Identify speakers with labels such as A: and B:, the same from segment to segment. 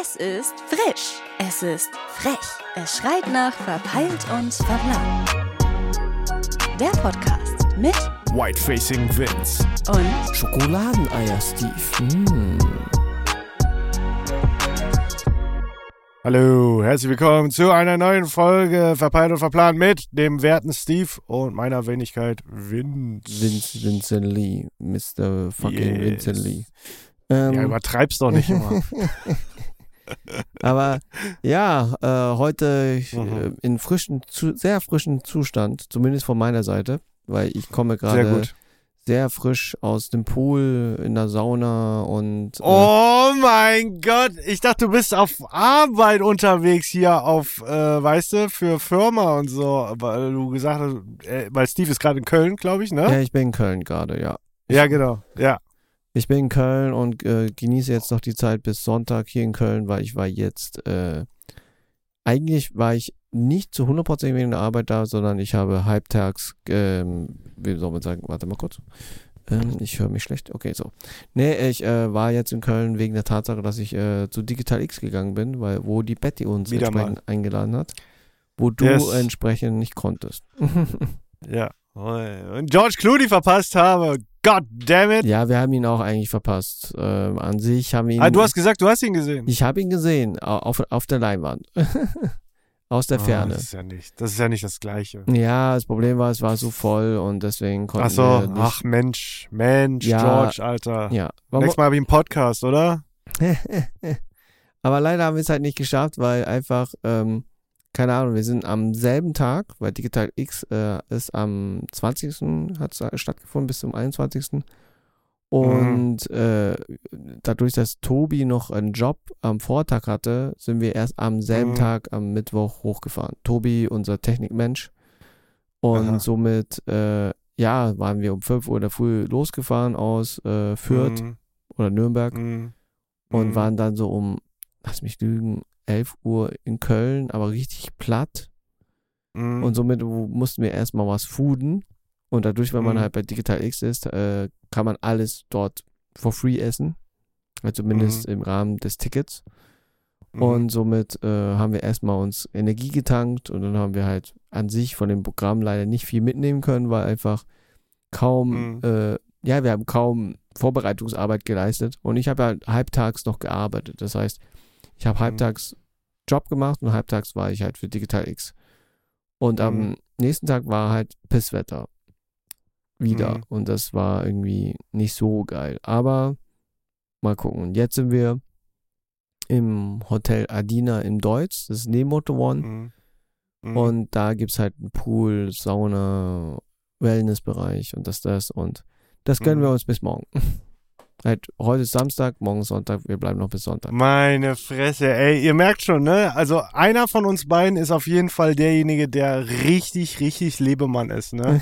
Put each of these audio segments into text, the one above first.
A: Es ist frisch. Es ist frech. Es schreit nach verpeilt und verplant. Der Podcast mit
B: Whitefacing Vince.
A: und
C: Schokoladeneier, Steve. Mm.
B: Hallo, herzlich willkommen zu einer neuen Folge Verpeilt und Verplant mit dem werten Steve und meiner Wenigkeit Vince.
C: Vince, Vincent Lee. Mr. fucking
B: Yes.
C: Vincent Lee. Ähm,
B: Ja, übertreib's doch nicht immer.
C: aber ja, äh, heute
B: Mhm.
C: äh, in frischen, zu, sehr frischen Zustand, zumindest von meiner Seite, weil ich komme
B: Sehr
C: gerade
B: gut.
C: sehr frisch aus dem Pool, in der Sauna und äh,
B: Oh mein Gott, ich dachte, du bist auf Arbeit unterwegs hier auf, äh, weißt du, für Firma und so, weil du gesagt hast, äh, weil Steve ist gerade in Köln, glaube ich,
C: ja,
B: ne?
C: ich bin in Köln gerade, ja.
B: Ja, genau, ja.
C: Ich bin in Köln und äh, genieße jetzt noch die Zeit bis Sonntag hier in Köln, weil ich war jetzt, äh, eigentlich war ich nicht zu 100% wegen der Arbeit da, sondern ich habe halbtags, ähm, wie soll man sagen, warte mal kurz. Ähm, ich höre mich schlecht. Okay, so. Nee, ich äh, war jetzt in Köln wegen der Tatsache, dass ich äh, zu Digital X gegangen bin, weil wo die Betty uns
B: Wieder
C: entsprechend eingeladen hat, wo du
B: Yes.
C: entsprechend nicht konntest.
B: Ja. Und George Clooney verpasst habe. God damn it.
C: ja, wir haben ihn auch eigentlich verpasst. Ähm, an sich haben wir ihn.
B: Ah, du hast gesagt, du hast ihn gesehen.
C: Ich habe ihn gesehen, au- auf, auf der Leinwand. Aus der
B: Ah,
C: Ferne.
B: das ist ja nicht, das ist ja nicht das Gleiche.
C: ja, das Problem war, es war so voll und deswegen konnten
B: Ach so,
C: wir nicht.
B: ach Mensch, Mensch,
C: Ja.
B: George, Alter.
C: ja.
B: Nächstes Mal habe ich einen Podcast, oder?
C: Aber leider haben wir es halt nicht geschafft, weil einfach, ähm, keine Ahnung, wir sind am selben Tag, weil Digital X äh, ist am 20. hat stattgefunden bis zum 21. Und äh, dadurch, dass Tobi noch einen Job am Vortag hatte, sind wir erst am selben
B: Mhm.
C: Tag am Mittwoch hochgefahren. Tobi, unser Technikmensch. Und
B: Aha.
C: somit, äh, ja, waren wir um 5 Uhr in der Früh losgefahren aus äh, Fürth
B: Mhm.
C: oder Nürnberg
B: Mhm.
C: und
B: Mhm.
C: waren dann so um, lass mich lügen, 11 Uhr in Köln, aber richtig platt.
B: Mhm.
C: Und somit mussten wir erstmal was fooden. Und dadurch, wenn man
B: Mhm.
C: halt bei Digital X ist, äh, kann man alles dort for free essen. Also zumindest im Rahmen des Tickets.
B: Mhm.
C: Und somit äh, haben wir erstmal uns Energie getankt und dann haben wir halt an sich von dem Programm leider nicht viel mitnehmen können, weil einfach kaum,
B: Mhm.
C: äh, ja, wir haben kaum Vorbereitungsarbeit geleistet und ich habe halt halbtags noch gearbeitet. Das heißt, ich habe
B: Mhm.
C: halbtags Job gemacht und halbtags war ich halt für Digital X. Und am
B: Mhm.
C: nächsten Tag war halt Pisswetter. Wieder.
B: Mhm.
C: Und das war irgendwie nicht so geil. Aber mal gucken. Und jetzt sind wir im Hotel Adina in Deutsch. Das ist neben Moto One.
B: Mhm. Mhm.
C: Und da gibt es halt einen Pool, Sauna, Wellnessbereich und das, das. Und das gönnen
B: Mhm.
C: wir uns bis morgen. halt, heute ist Samstag, morgen ist Sonntag. Wir bleiben noch bis Sonntag.
B: Meine Fresse, ey, ihr merkt schon, ne? Also einer von uns beiden ist auf jeden Fall derjenige, der richtig, richtig Lebemann ist, ne?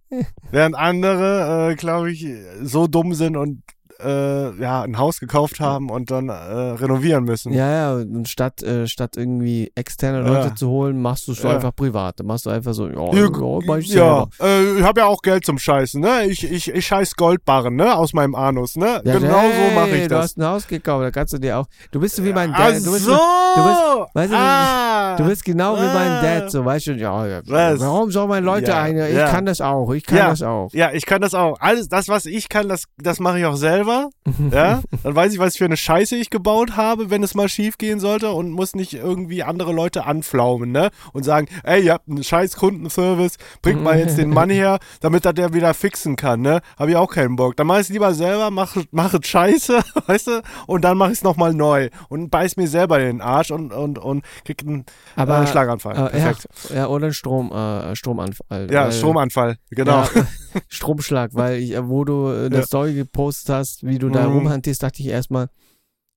B: Während andere, äh, glaube ich, so dumm sind und äh, ja, ein Haus gekauft haben und dann äh, renovieren müssen.
C: Ja, ja, und statt, äh, statt irgendwie externe Leute
B: Ja.
C: zu holen, machst du es
B: Ja.
C: einfach private. Machst du einfach so, ja,
B: Ja,
C: ja, mach ich
B: ja,
C: selber.
B: äh, ich habe ja auch Geld zum Scheißen, ne? Ich, ich, ich scheiß Goldbarren, ne? Aus meinem Anus, ne?
C: Ja,
B: genau so mache
C: hey,
B: ich
C: Du
B: das.
C: hast ein Haus gekauft, da kannst du dir auch. Du bist so wie mein
B: Ach
C: Dad. Du bist,
B: so!
C: du bist- weißt du,
B: ah,
C: du bist genau wie mein
B: Ah.
C: Dad, so weißt du, ja, ja
B: Was?
C: warum soll man Leute
B: Ja,
C: ein? Ich
B: ja.
C: kann das auch, ich kann
B: Ja.
C: das auch.
B: Ja, ich kann das auch. Alles, das, was ich kann, das, das mache ich auch selber. Ja, dann weiß ich, was für eine Scheiße ich gebaut habe, wenn es mal schief gehen sollte und muss nicht irgendwie andere Leute anflaumen, ne? Und sagen, ey, ihr habt einen scheiß Kundenservice, bringt mal jetzt den Mann her, damit er der wieder fixen kann, ne? Habe ich auch keinen Bock. Dann mach ich es lieber selber, mach, mach es scheiße, weißt du? Und dann mach ich es nochmal neu und beiß mir selber in den Arsch und, und, und krieg einen
C: Aber
B: äh, Schlaganfall.
C: äh, ja, ja, oder ein Strom, äh, Stromanfall.
B: Ja, Stromanfall, genau.
C: Ja, Stromschlag, weil ich, äh, wo du äh, eine
B: Ja.
C: Story gepostet hast, wie du da
B: Mhm.
C: rumhantierst, dachte ich erstmal,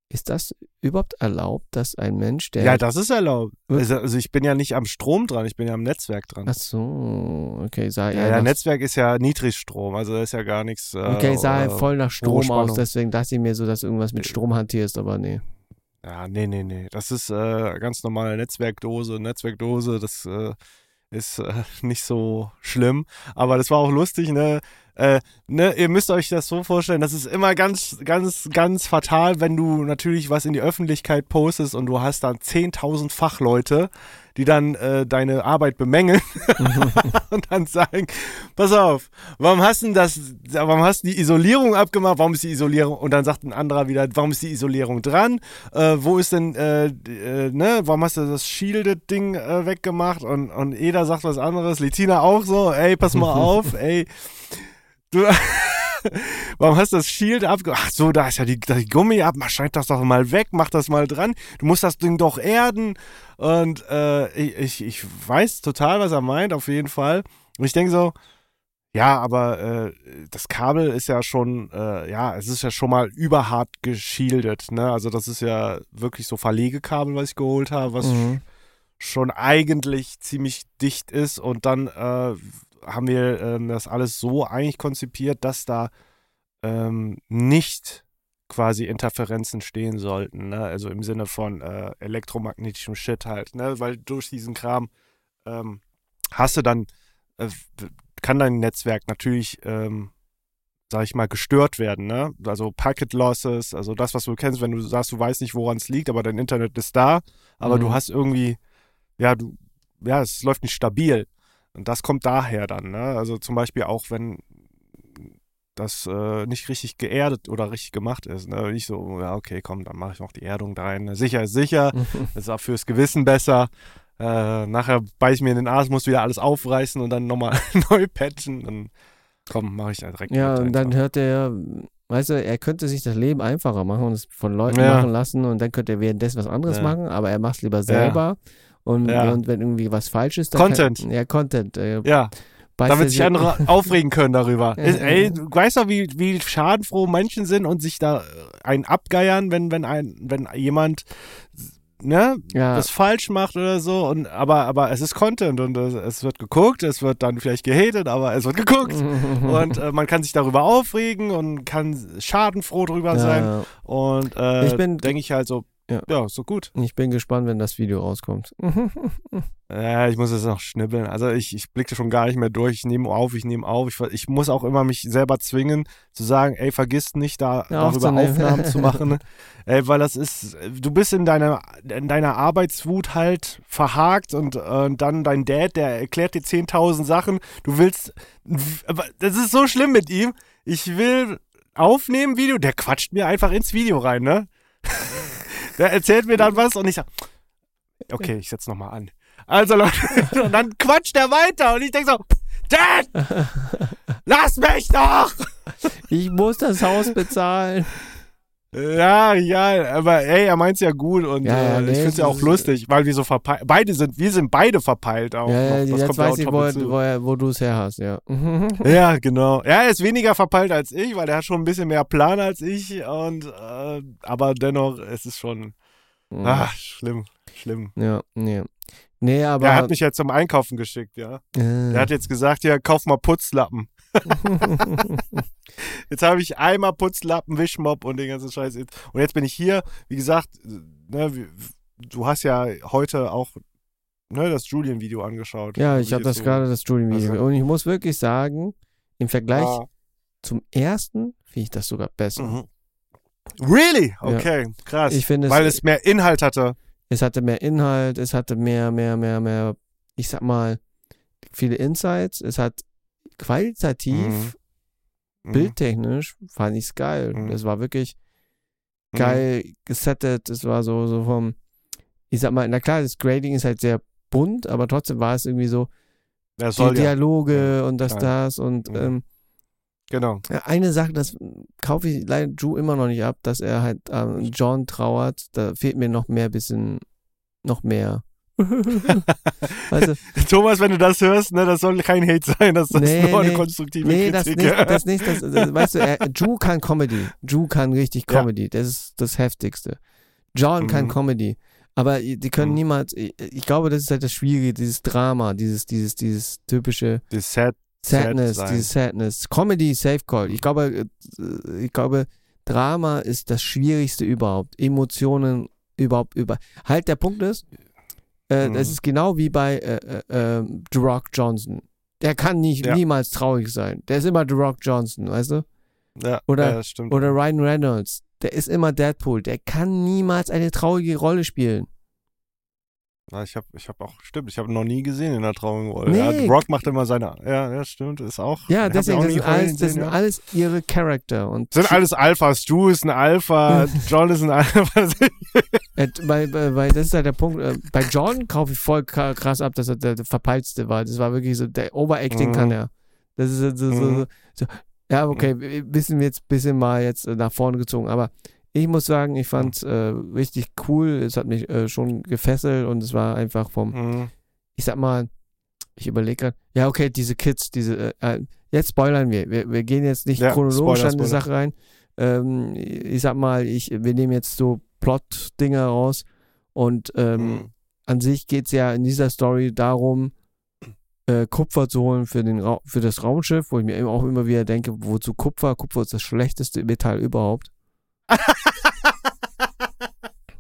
C: ist das überhaupt erlaubt, dass ein Mensch, der.
B: Ja, das ist erlaubt.
C: Hm?
B: Also, also ich bin ja nicht am Strom dran, ich bin ja am Netzwerk dran.
C: Ach so, okay, sah
B: Ja, ja, Netzwerk ist ja Niedrigstrom, also da ist ja gar nichts. Äh,
C: okay, sah
B: äh,
C: voll nach Strom aus, deswegen dachte ich mir so, dass irgendwas mit Strom hantierst, aber nee.
B: Ja, nee, nee, nee. Das ist äh, ganz normale Netzwerkdose. Netzwerkdose, das äh, ist äh, nicht so schlimm. Aber das war auch lustig, ne? Äh, ne, ihr müsst euch das so vorstellen, das ist immer ganz, ganz, ganz fatal, wenn du natürlich was in die Öffentlichkeit postest und du hast dann 10.000 Fachleute, die dann äh, deine Arbeit bemängeln und dann sagen, pass auf, warum hast du das, warum hast du die Isolierung abgemacht, warum ist die Isolierung, und dann sagt ein anderer wieder, warum ist die Isolierung dran, äh, wo ist denn, äh, äh, ne, warum hast du das Shielded-Ding äh, weggemacht? Und, und Eda sagt was anderes, Litina auch so, ey, pass mal auf, ey, du... Warum hast du das Shield abgemacht? Ach so, da ist ja die, die Gummi ab. Schneid das doch mal weg, mach das mal dran. Du musst das Ding doch erden. Und äh, ich, ich weiß total, was er meint, auf jeden Fall. Und ich denke so, ja, aber äh, das Kabel ist ja schon, äh, ja, es ist ja schon mal überhart geschildet, ne? Also das ist ja wirklich so Verlegekabel, was ich geholt habe, was
C: Mhm.
B: schon eigentlich ziemlich dicht ist und dann äh, haben wir ähm, das alles so eigentlich konzipiert, dass da ähm, nicht quasi Interferenzen stehen sollten, ne? also im Sinne von äh, elektromagnetischem Shit halt, ne? weil durch diesen Kram ähm, hast du dann, äh, kann dein Netzwerk natürlich, ähm, sag ich mal, gestört werden, ne? also Packet Losses, also das, was du kennst, wenn du sagst, du weißt nicht, woran es liegt, aber dein Internet ist da, aber du
C: Mhm.
B: hast irgendwie, ja, du, ja, es läuft nicht stabil. Und das kommt daher dann, ne? Also zum Beispiel auch, wenn das äh, nicht richtig geerdet oder richtig gemacht ist. Ne? Nicht so, ja, okay, komm, dann mache ich noch die Erdung da rein. Sicher ist sicher, ist auch fürs Gewissen besser. Äh, nachher beiß ich mir in den Arsch, muss wieder alles aufreißen und dann nochmal neu patchen. Dann komm, mache ich da direkt.
C: Ja, und dann hört er, weißt du, er könnte sich das Leben einfacher machen und es von Leuten
B: Ja.
C: machen lassen und dann könnte er währenddessen was anderes
B: Ja.
C: machen, aber er macht es lieber selber. Und,
B: Ja.
C: und wenn irgendwie was falsch ist, dann
B: Content.
C: Kann, ja, Content. Äh,
B: Ja, damit sich andere aufregen können darüber. Ist, ey, du weißt doch, wie, wie schadenfroh Menschen sind und sich da äh, einen abgeiern, wenn, wenn, ein, wenn jemand ne,
C: Ja.
B: das falsch macht oder so. Und, aber, aber es ist Content und es, es wird geguckt, es wird dann vielleicht gehatet, aber es wird geguckt. und äh, man kann sich darüber aufregen und kann schadenfroh drüber sein.
C: ja,
B: Und äh, denke ich halt so,
C: Ja.
B: ja. so gut.
C: ich bin gespannt, wenn das Video rauskommt.
B: Ja, ich muss es noch schnibbeln. Also ich, ich blicke schon gar nicht mehr durch. Ich nehme auf, ich nehme auf. Ich, ich muss auch immer mich selber zwingen, zu sagen, ey, vergiss nicht, da
C: Ja,
B: darüber. Aufnahmen zu machen. ey, weil das ist, du bist in deiner, in deiner Arbeitswut halt verhakt und äh, dann dein Dad, der erklärt dir 10.000 Sachen. Du willst, aber das ist so schlimm mit ihm. Ich will aufnehmen Video, der quatscht mir einfach ins Video rein, ne? Der erzählt mir dann was und ich sag, okay, ich setz nochmal an. Also Leute, und dann quatscht er weiter und ich denke so, Dad, lass mich doch!
C: ich muss das Haus bezahlen.
B: Ja, ja, aber ey, er meint's ja gut und
C: Ja, ja,
B: äh,
C: nee,
B: ich find's ja auch lustig, weil wir so verpeilt, beide sind, wir sind beide verpeilt auch.
C: Ja, ja,
B: noch. Das
C: jetzt
B: kommt ja
C: weiß ich, wo, wo, wo du es her hast, ja.
B: Ja, genau. Ja, er ist weniger verpeilt als ich, weil er hat schon ein bisschen mehr Plan als ich und äh, aber dennoch, es ist schon ah, schlimm, schlimm.
C: Ja, nee. Nee, aber.
B: er hat mich jetzt zum Einkaufen geschickt, ja.
C: äh,
B: Er hat jetzt gesagt, ja, kauf mal Putzlappen. Jetzt habe ich einmal Putzlappen, Wischmopp und den ganzen Scheiß. Und jetzt bin ich hier, wie gesagt, ne, du hast ja heute auch ne, das Julien-Video angeschaut.
C: ja, ich habe das
B: so-
C: gerade, das Studienvideo.
B: Also-
C: Und ich muss wirklich sagen, im Vergleich
B: Ah,
C: zum ersten finde ich das sogar besser.
B: mhm. Really? Okay, krass.
C: Ich finde es-
B: Weil es mehr Inhalt hatte.
C: Es hatte mehr Inhalt, es hatte mehr, mehr, mehr, mehr, ich sag mal, viele Insights. Es hat qualitativ,
B: Mhm.
C: bildtechnisch, fand ich es geil.
B: Mhm.
C: Es war wirklich
B: Mhm.
C: geil gesettet. Es war so, so vom, ich sag mal, na klar, das Grading ist halt sehr bunt, aber trotzdem war es irgendwie so,
B: Das
C: die
B: soll ja.
C: Dialoge und das, das und
B: Mhm.
C: ähm,
B: Genau.
C: eine Sache, das kaufe ich leider Drew immer noch nicht ab, dass er halt ähm, John trauert. Da fehlt mir noch mehr bisschen, noch mehr. du,
B: Thomas, wenn du das hörst, ne, das soll kein Hate sein, das ist
C: Nee,
B: nur eine
C: nee.
B: konstruktive
C: nee, das
B: Kritik.
C: nicht, das nicht, das, das weißt du, er, Drew kann Comedy. Drew kann richtig
B: Ja.
C: Comedy. Das ist das Heftigste. John kann
B: Mhm.
C: Comedy. Aber die können
B: Mhm.
C: niemals, ich, ich glaube, das ist halt das Schwierige, dieses Drama, dieses, dieses, dieses typische
B: Die Sad,
C: Sadness,
B: Sad
C: dieses Sadness. Comedy, Safe Call. Ich glaube, äh, ich glaube, Drama ist das Schwierigste überhaupt. Emotionen überhaupt über. Halt, der Punkt ist, äh,
B: Mhm.
C: das ist genau wie bei äh, äh, The Rock Johnson. Der kann nicht
B: Ja.
C: niemals traurig sein. Der ist immer The Rock Johnson, weißt du?
B: Ja,
C: Oder-
B: ja, das stimmt.
C: Oder Ryan Reynolds. Der ist immer Deadpool. Der kann niemals eine traurige Rolle spielen.
B: Ja, ich habe ich hab auch, stimmt, ich habe noch nie gesehen in der Rolle.
C: Nee.
B: Ja, The Rock macht immer seine, ja, ja, stimmt, ist auch.
C: Ja, deswegen, das sind, alles, das sind alles ihre Charakter. Und
B: sind alles Alphas. Stu ist ein Alpha, John ist ein Alpha.
C: Äh, bei, bei, bei, das ist halt der Punkt. Äh, bei John kaufe ich voll kra- krass ab, dass er der, der Verpeilste war. Das war wirklich so, der Overacting
B: Mhm.
C: kann er. Das ist so, so, so,
B: Mhm.
C: so. Ja, okay, ein bisschen jetzt bisschen mal jetzt äh, nach vorne gezogen. Aber ich muss sagen, ich fand es äh, richtig cool. Es hat mich äh, schon gefesselt und es war einfach vom,
B: Mhm.
C: ich sag mal, ich überlege gerade, ja, okay, diese Kids, diese, äh, äh, jetzt spoilern wir. wir. Wir gehen jetzt nicht
B: Ja,
C: chronologisch
B: Spoiler,
C: an die
B: Spoiler.
C: Sache rein. Ähm, ich sag mal, ich, wir nehmen jetzt so Plot-Dinger raus und ähm,
B: Mhm.
C: an sich geht es ja in dieser Story darum, äh, Kupfer zu holen für, den Ra für das Raumschiff, wo ich mir eben auch immer wieder denke, wozu Kupfer? Kupfer ist das schlechteste Metall überhaupt.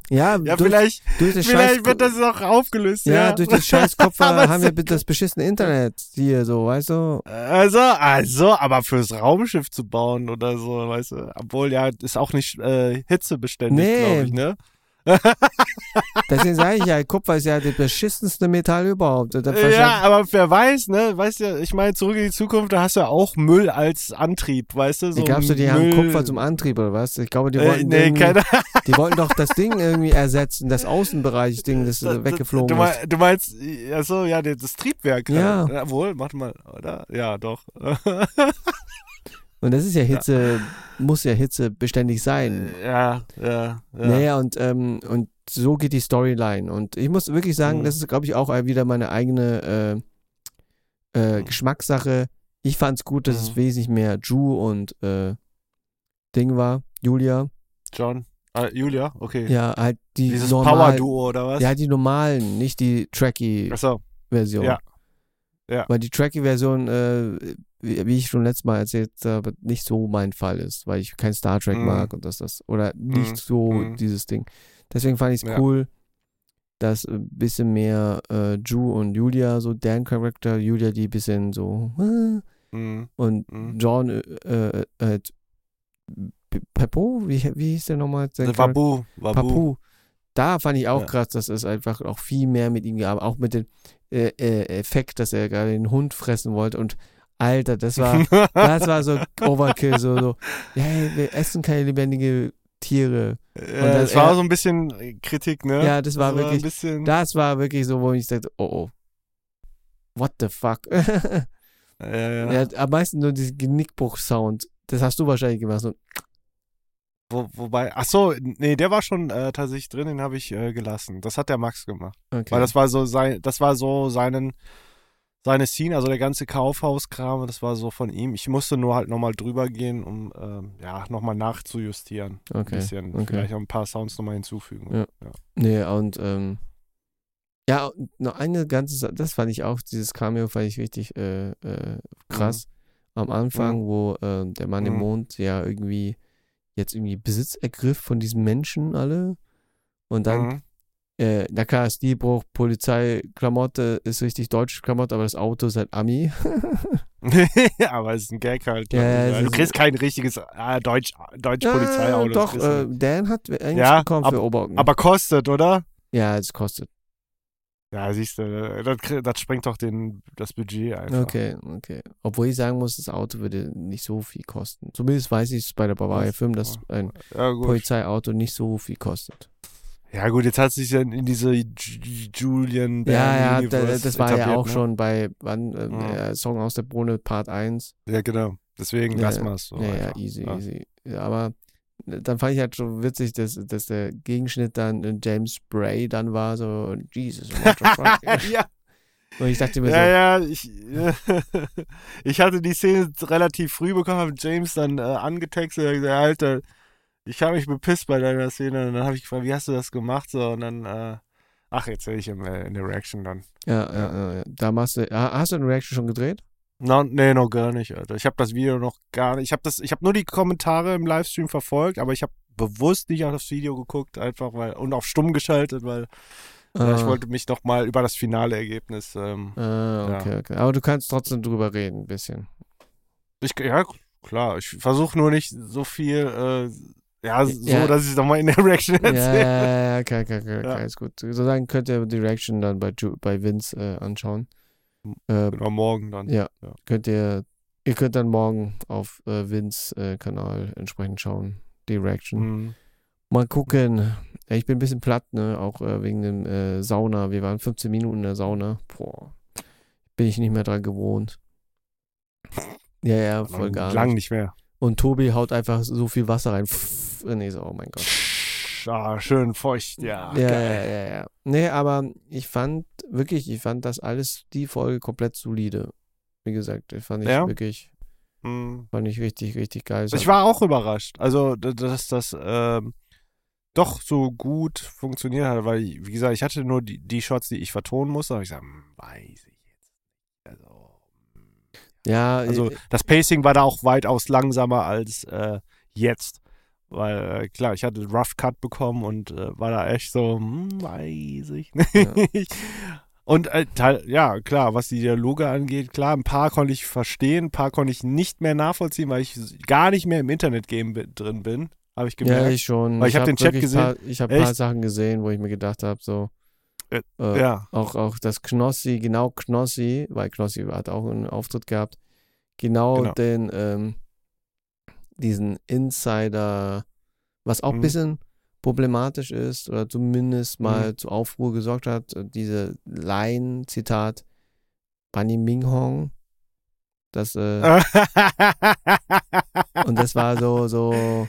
C: ja,
B: Ja,
C: durch,
B: vielleicht,
C: durch das
B: vielleicht
C: scheiß
B: wird das auch aufgelöst.
C: ja,
B: Ja,
C: durch das scheiß
B: Aber
C: haben wir das beschissene Internet hier so, weißt du?
B: Also, also, aber fürs Raumschiff zu bauen oder so, weißt du. Obwohl, ja, ist auch nicht äh, hitzebeständig,
C: Nee.
B: glaube ich, ne?
C: Deswegen sage ich ja, Kupfer ist ja das beschissenste Metall überhaupt. Da
B: Ja, aber wer weiß, ne? Weißt du, ich meine, zurück in die Zukunft, da hast du ja auch Müll als Antrieb, weißt du? So
C: ich glaubst du, die haben
B: Müll,
C: Kupfer zum Antrieb oder was? Ich glaube, die
B: äh,
C: wollten,
B: nee,
C: irgendwie-
B: keine
C: die wollten doch das Ding irgendwie ersetzen, das Außenbereich-Ding, das äh, weggeflogen
B: du,
C: ist.
B: du meinst, achso, ja, das Triebwerk.
C: Ja.
B: halt. Jawohl, warte mal, oder? Ja, doch.
C: Und das ist ja Hitze, muss ja Hitze beständig sein.
B: ja, ja, ja.
C: Naja, und, ähm, und so geht die Storyline. Und ich muss wirklich sagen,
B: Mhm.
C: das ist, glaube ich, auch wieder meine eigene äh, äh,
B: Mhm.
C: Geschmackssache. Ich fand es gut, dass es
B: Mhm.
C: wesentlich mehr Ju und äh, Ding war, Julia.
B: John. Ah, Julia, okay.
C: Ja, halt die
B: Dieses
C: normalen,
B: Power-Duo, oder was?
C: Ja, die normalen, nicht die Tracky-Version.
B: Achso, Ja. Ja.
C: Weil die Tracky-Version, äh, wie, wie ich schon letztes Mal erzählt habe, nicht so mein Fall ist, weil ich kein Star Trek
B: Mhm.
C: mag und das, das, oder nicht
B: Mhm.
C: so
B: Mhm.
C: dieses Ding. Deswegen fand ich es
B: Ja.
C: cool, dass ein bisschen mehr äh, Ju und Julia, so deren Charakter, Julia, die ein bisschen so, äh, und
B: Mhm.
C: John, äh, äh, äh, Peppo, wie, wie hieß der nochmal?
B: Der
C: Charakter?
B: Wabu. Wabu.
C: Papu. Da fand ich auch
B: Ja.
C: krass, dass es einfach auch viel mehr mit ihm gab, auch mit dem äh, äh, Effekt, dass er gerade den Hund fressen wollte und Alter, das war, das war so Overkill, so, so, ja, hey, wir essen keine lebendige Tiere.
B: Äh,
C: dann
B: es war
C: er-
B: so ein bisschen Kritik, ne?
C: Ja, das war wirklich-
B: ein bisschen,
C: Das war wirklich so, wo ich dachte, oh oh. What the fuck?
B: ja, ja.
C: er hat am meisten nur diesen Genickbruch-Sound. Das hast du wahrscheinlich gemacht. So,
B: Wo, wobei, ach so, nee, der war schon äh, tatsächlich drin, den habe ich äh, gelassen. Das hat der Max gemacht.
C: okay.
B: Weil das war so sein, das war so seinen, seine Scene, also der ganze Kaufhauskram, das war so von ihm. Ich musste nur halt nochmal drüber gehen, um ähm, ja, nochmal nachzujustieren. Ein
C: okay.
B: bisschen.
C: okay.
B: Vielleicht auch ein paar Sounds nochmal hinzufügen.
C: Ja. Nee, und ähm, ja, noch eine ganze Sache, das fand ich auch, dieses Cameo fand ich richtig äh, äh, krass. Am Anfang, wo äh, der Mann im
B: Mhm.
C: Mond ja irgendwie jetzt irgendwie Besitz ergriff von diesen Menschen alle. Und dann,
B: Mhm.
C: äh, na klar, Stilbruch, Polizeiklamotte ist richtig deutsche Klamotte, aber das Auto ist halt Ami.
B: aber es ist ein Gag halt.
C: Ja, ja,
B: du kriegst kein richtiges äh, Deutsch, Deutsch Polizeiauto. das
C: doch, äh. Dan hat eigentlich
B: Ja,
C: bekommen
B: ab-
C: für Oberaugen.
B: aber kostet, oder?
C: ja, es kostet.
B: Ja, siehst du, das, das sprengt doch den, das Budget einfach.
C: Okay, okay. Obwohl ich sagen muss, das Auto würde nicht so viel kosten. Zumindest weiß ich es bei der Bavaria? Film, dass ein
B: Ja.
C: Polizeiauto nicht so viel kostet.
B: Ja, gut, jetzt hat sich ja in diese Julian
C: ja, ja,
B: Bam
C: da,
B: Universe
C: das war ja auch
B: ne?
C: schon bei wann, äh, der Song aus der Brunne Part 1.
B: Ja, genau. Deswegen
C: Ja,
B: wir es so.
C: ja, ja,
B: einfach.
C: easy,
B: Ja.
C: easy. Ja, aber dann fand ich halt schon witzig, dass, dass der Gegenschnitt dann James Bray dann war, so, Jesus,
B: ja,
C: Und ich dachte mir so,
B: ja, ja, ich, ich hatte die Szene relativ früh bekommen, habe James dann äh, angetextet und gesagt, Alter, ich habe mich bepisst bei deiner Szene und dann habe ich gefragt, wie hast du das gemacht? So, und dann, äh, ach, erzähle ich im, äh, in der Reaction dann.
C: ja, ja, ja, da machst du, ha- hast du eine Reaction schon gedreht?
B: No, nee, noch gar nicht, Alter. Ich habe das Video noch gar nicht. Ich habe das, ich habe nur die Kommentare im Livestream verfolgt, aber ich habe bewusst nicht auf das Video geguckt, einfach weil und auf stumm geschaltet, weil Ja, ich
C: Ah.
B: wollte mich noch mal über das finale Ergebnis. Ähm,
C: Ah, okay, okay. Aber du kannst trotzdem drüber reden, ein bisschen.
B: ich, ja, klar. Ich versuche nur nicht so viel. Äh, ja, so,
C: Ja.
B: dass ich es nochmal in der Reaction
C: Ja,
B: erzähle.
C: ja, ja, okay, okay, okay,
B: Ja.
C: ist gut. So dann könnt ihr Direction dann bei, Ju bei Vince äh, anschauen. Äh,
B: Genau, morgen dann.
C: Ja.
B: Ja.
C: könnt ihr, ihr könnt dann morgen auf äh, Vince äh, Kanal entsprechend schauen. Direction.
B: Mhm.
C: Mal gucken. Ja, ich bin ein bisschen platt, ne? Auch äh, wegen dem äh, Sauna. Wir waren 15 Minuten in der Sauna. Boah. Bin ich nicht mehr dran gewohnt. Ja, ja, voll
B: Lang,
C: gar
B: lang
C: nicht.
B: nicht mehr.
C: Und Tobi haut einfach so viel Wasser rein. Pff, und ich so, oh mein Gott.
B: Ah, schön feucht, ja.
C: Ja,
B: geil.
C: ja, ja, ja. Nee, aber ich fand wirklich, ich fand das alles, die Folge komplett solide. Wie gesagt, ich fand ich
B: Ja?
C: wirklich,
B: Mhm.
C: fand ich richtig, richtig geil.
B: Ich war auch überrascht. Also, dass das ähm, doch so gut funktioniert hat, weil, wie gesagt, ich hatte nur die, die Shots, die ich vertonen musste. Aber ich sage, weiß ich jetzt. Also, hm.
C: ja,
B: also
C: äh,
B: das Pacing war da auch weitaus langsamer als äh, jetzt. Weil, äh, klar, ich hatte Rough Cut bekommen und äh, war da echt so, hm, weiß ich nicht. Und äh, ja, klar, was die Dialoge angeht, klar, ein paar konnte ich verstehen, ein paar konnte ich nicht mehr nachvollziehen, weil ich gar nicht mehr im Internet-Game drin bin, habe ich
C: ja,
B: gemerkt.
C: ich schon.
B: Weil ich hab den Chat gesehen.
C: Paar, ich habe ein paar? Sachen gesehen, wo ich mir gedacht habe, so.
B: Äh,
C: äh,
B: ja,
C: Auch, auch das Knossi, genau Knossi, weil Knossi hat auch einen Auftritt gehabt, genau,
B: Genau.
C: den, ähm, diesen Insider, was auch ein
B: Mhm.
C: bisschen problematisch ist oder zumindest mal
B: Mhm.
C: zu Aufruhr gesorgt hat, äh, diese Line, Zitat, Bunny Minghong, das, äh, und das war so, so,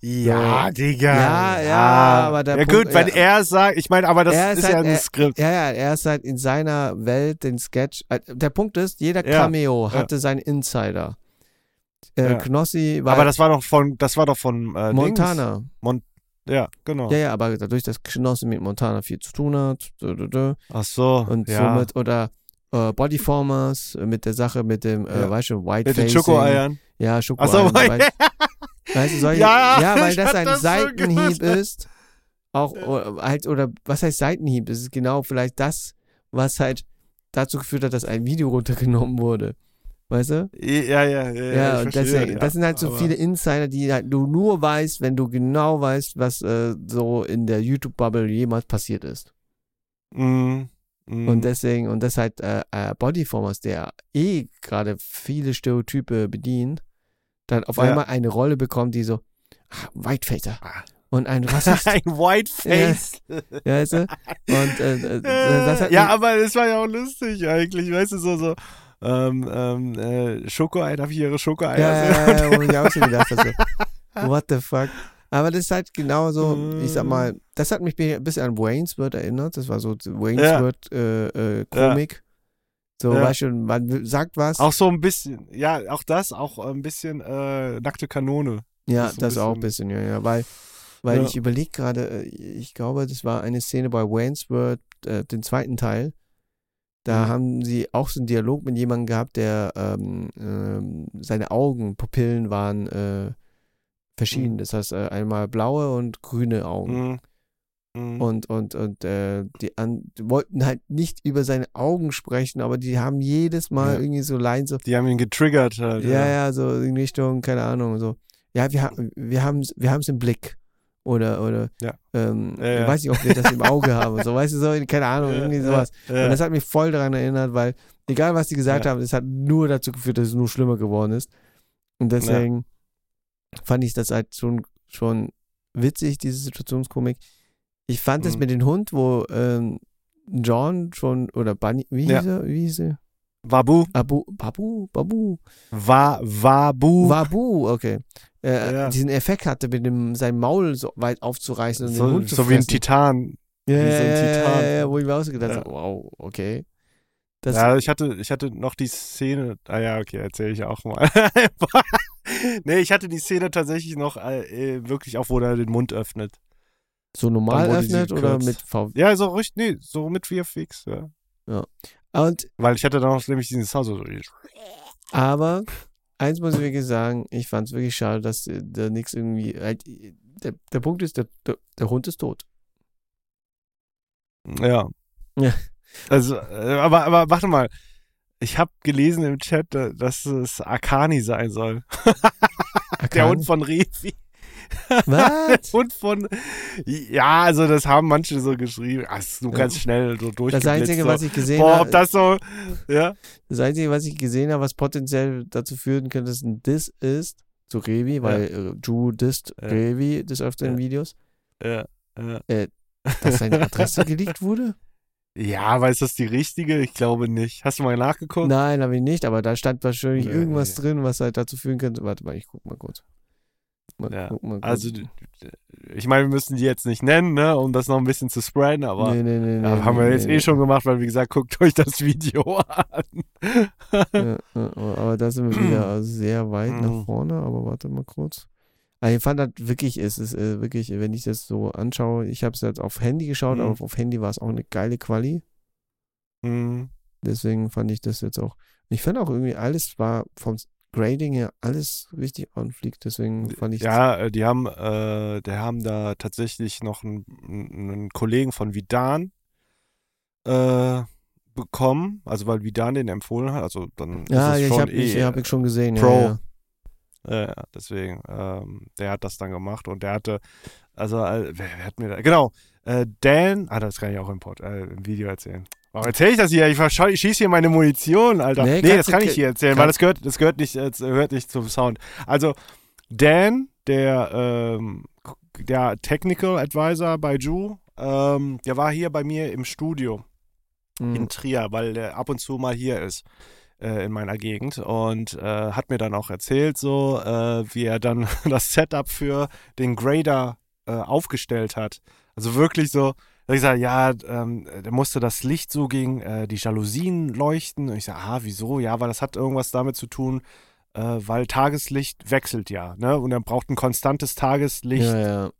B: ja, Digga.
C: Ja, ja, aber der
B: Ja,
C: Punkt-
B: gut, wenn
C: ja.
B: er sagt, ich meine, aber das ist,
C: ist
B: ja
C: halt-
B: ein
C: er-
B: Skript.
C: Ja, ja, er ist halt in seiner Welt, den Sketch. äh, Der Punkt ist, jeder
B: Ja,
C: Cameo
B: ja.
C: hatte seinen Insider. Äh,
B: Ja.
C: Knossi war
B: aber das war doch von, das war doch von äh,
C: Montana.
B: Dings. Ja, genau.
C: Ja, ja, aber dadurch, dass Knossi mit Montana viel zu tun hat dü, dü, dü,
B: Ach so.
C: und
B: ja.
C: somit, oder äh, Bodyformers äh, mit der Sache mit dem, äh,
B: Ja.
C: weißt du, White
B: Mit den. Schokoeiern.
C: Ja,
B: Ach
C: Schokoeiern.
B: so,
C: weil, weißt du, solche,
B: Ja,
C: ja, weil das ein
B: das so
C: Seitenhieb
B: gut.
C: ist. Auch oder, halt, oder was heißt Seitenhieb? Das ist genau vielleicht das, was halt dazu geführt hat, dass ein Video runtergenommen wurde. Weißt du?
B: Ja, ja, ja.
C: Ja, und
B: verstehe,
C: deswegen,
B: ja.
C: das sind halt so viele Insider, die halt du nur weißt, wenn du genau weißt, was äh, so in der YouTube-Bubble jemals passiert ist.
B: Mhm. Mhm.
C: Und deswegen, und das halt äh, äh, Bodyformers, der eh gerade viele Stereotype bedient, dann auf
B: Ja.
C: einmal eine Rolle bekommt, die so, ah, Whitefacer
B: Ah.
C: und ein Rassist.
B: ein Whiteface.
C: ja, weißt du? Und äh, äh, das hat
B: ja, aber es war ja auch lustig eigentlich, weißt du, so, so, ähm, ähm, äh, Schokoei, darf ich ihre Schokoeier
C: ja,
B: sehen?
C: ja, ja, wo ich auch schon gedacht habe, so, what the fuck. Aber das ist halt genauso, ich sag mal, das hat mich ein bisschen an Wayne's World erinnert. Das war so Wayne's
B: Ja.
C: World äh, äh, Komik. So,
B: Ja.
C: weißt du, man sagt was.
B: Auch so ein bisschen, ja, auch das, auch ein bisschen äh, nackte Kanone.
C: ja,
B: das
C: das, auch ein bisschen, ja, ja. Weil, weil
B: Ja.
C: ich überlege gerade, äh, ich glaube, das war eine Szene bei Wayne's World, äh, den zweiten Teil. Da
B: Mhm.
C: haben sie auch so einen Dialog mit jemandem gehabt, der ähm, ähm, seine Augen, Pupillen waren äh, verschieden.
B: Mhm.
C: Das heißt, äh, einmal blaue und grüne Augen.
B: Mhm. Mhm.
C: Und, und, und äh, die, an, die wollten halt nicht über seine Augen sprechen, aber die haben jedes Mal
B: Ja.
C: irgendwie so Lines so,
B: Die haben ihn getriggert halt.
C: ja, ja, so in Richtung, keine Ahnung, so, ja, wir, wir haben es wir haben's im Blick. Oder, oder,
B: Ja.
C: ähm,
B: Ja,
C: ich weiß nicht, ob wir das im Auge haben. So, weißt du, so, keine Ahnung, irgendwie sowas. Und das hat mich voll daran erinnert, weil, egal was die gesagt haben, es hat nur dazu geführt, dass es nur schlimmer geworden ist. Und deswegen fand ich das halt schon, schon witzig, diese Situationskomik. Ich fand es
B: Mhm.
C: mit dem Hund, wo ähm, John schon, oder Bunny, wie hieß er? Wie hieß er?
B: Wabu.
C: Abu, Babu, Babu.
B: Wa, Wabu.
C: Wabu, okay. Äh,
B: Ja.
C: Diesen Effekt hatte, mit dem sein Maul so weit aufzureißen und den
B: so,
C: Hund zu
B: so wie ein. Titan.
C: ja,
B: wie so ein
C: ja, ja,
B: Titan.
C: ja, ja, wo ich mir ausgedacht
B: Ja.
C: habe, wow, okay. Das,
B: ja, ich hatte, ich hatte noch die Szene. Ah ja, okay, erzähle ich auch mal. nee, ich hatte die Szene tatsächlich noch äh, äh, wirklich auch, wo er den Mund öffnet.
C: so normal öffnet oder mit V.
B: Ja, so richtig, nee, so mit VFX, ja.
C: Und,
B: Weil ich hatte da noch nämlich diesen Sound so.
C: aber, eins muss ich wirklich sagen, ich fand es wirklich schade, dass äh, da nichts irgendwie, halt, der, der Punkt ist, der, der, der Hund ist tot.
B: Ja.
C: Ja.
B: Also, äh, aber, aber warte mal. Ich habe gelesen im Chat, dass es Akani sein soll. Der Hund von Revi.
C: Was?
B: Hund von. Ja, also das haben manche so geschrieben. Ach, ist nur ganz schnell so durchgeblitzt.
C: Das Einzige,
B: so.
C: was ich gesehen
B: Boah,
C: habe.
B: ob das so. Ja.
C: Das Einzige, was ich gesehen habe, was potenziell dazu führen könnte, dass ein Diss ist zu Revi, weil äh, Drew disst
B: Ja.
C: Revi des Öfteren
B: Ja.
C: Videos,
B: Ja. Ja.
C: dass seine Adresse geleakt wurde?
B: ja, ist das die richtige? Ich glaube nicht. Hast du mal nachgeguckt?
C: Nein, habe ich nicht, aber da stand wahrscheinlich
B: Nee.
C: irgendwas drin, was halt dazu führen könnte. Warte mal, ich guck mal kurz. Mal,
B: Ja,
C: mal.
B: Also, ich meine, wir müssen die jetzt nicht nennen, ne, um das noch ein bisschen zu spreaden, aber
C: nee, nee, nee,
B: ja, haben wir jetzt eh schon gemacht, weil, wie gesagt, guckt euch das Video an.
C: Ja, ja, aber da sind wir wieder sehr weit nach
B: Mhm.
C: vorne, aber warte mal kurz. Also ich fand das wirklich, es ist äh, wirklich, wenn ich das so anschaue, ich habe es jetzt auf Handy geschaut,
B: Mhm.
C: aber auf Handy war es auch eine geile Quali.
B: Hm.
C: Deswegen fand ich das jetzt auch. Ich fand auch irgendwie alles war vom Grading her alles richtig anfliegt. Deswegen fand ich
B: Ja, äh, die haben, äh, die haben da tatsächlich noch einen, einen Kollegen von Vidan äh, bekommen, also weil Vidan den empfohlen hat, also dann
C: ja,
B: ist es
C: ich
B: schon
C: habe
B: eh,
C: ich, hab ich schon gesehen.
B: Pro.
C: Ja, ja.
B: Ja, ja, deswegen, ähm, der hat das dann gemacht und der hatte, also, äh, wer, wer hat mir da, genau, äh, Dan, ah, das kann ich auch im, Pod, äh, im Video erzählen. Warum erzähle ich das hier? Ich, schieße hier meine Munition, Alter.
C: Nee,
B: Nee, das kann ich hier erzählen, weil das gehört, das gehört nicht, äh, gehört nicht zum Sound. Also, Dan, der, ähm, der Technical Advisor bei Ju, ähm, der war hier bei mir im Studio
C: Mhm.
B: in Trier, weil der ab und zu mal hier ist äh, in meiner Gegend und äh, hat mir dann auch erzählt, so äh, wie er dann das Setup für den Grader äh, aufgestellt hat. Also wirklich so, ich gesagt, ja, ähm, der musste das Licht so gegen äh, die Jalousien leuchten. Und ich sage, ah, wieso? Ja, weil das hat irgendwas damit zu tun, äh, weil Tageslicht wechselt ja, ne? Und er braucht ein konstantes Tageslicht
C: ja, ja.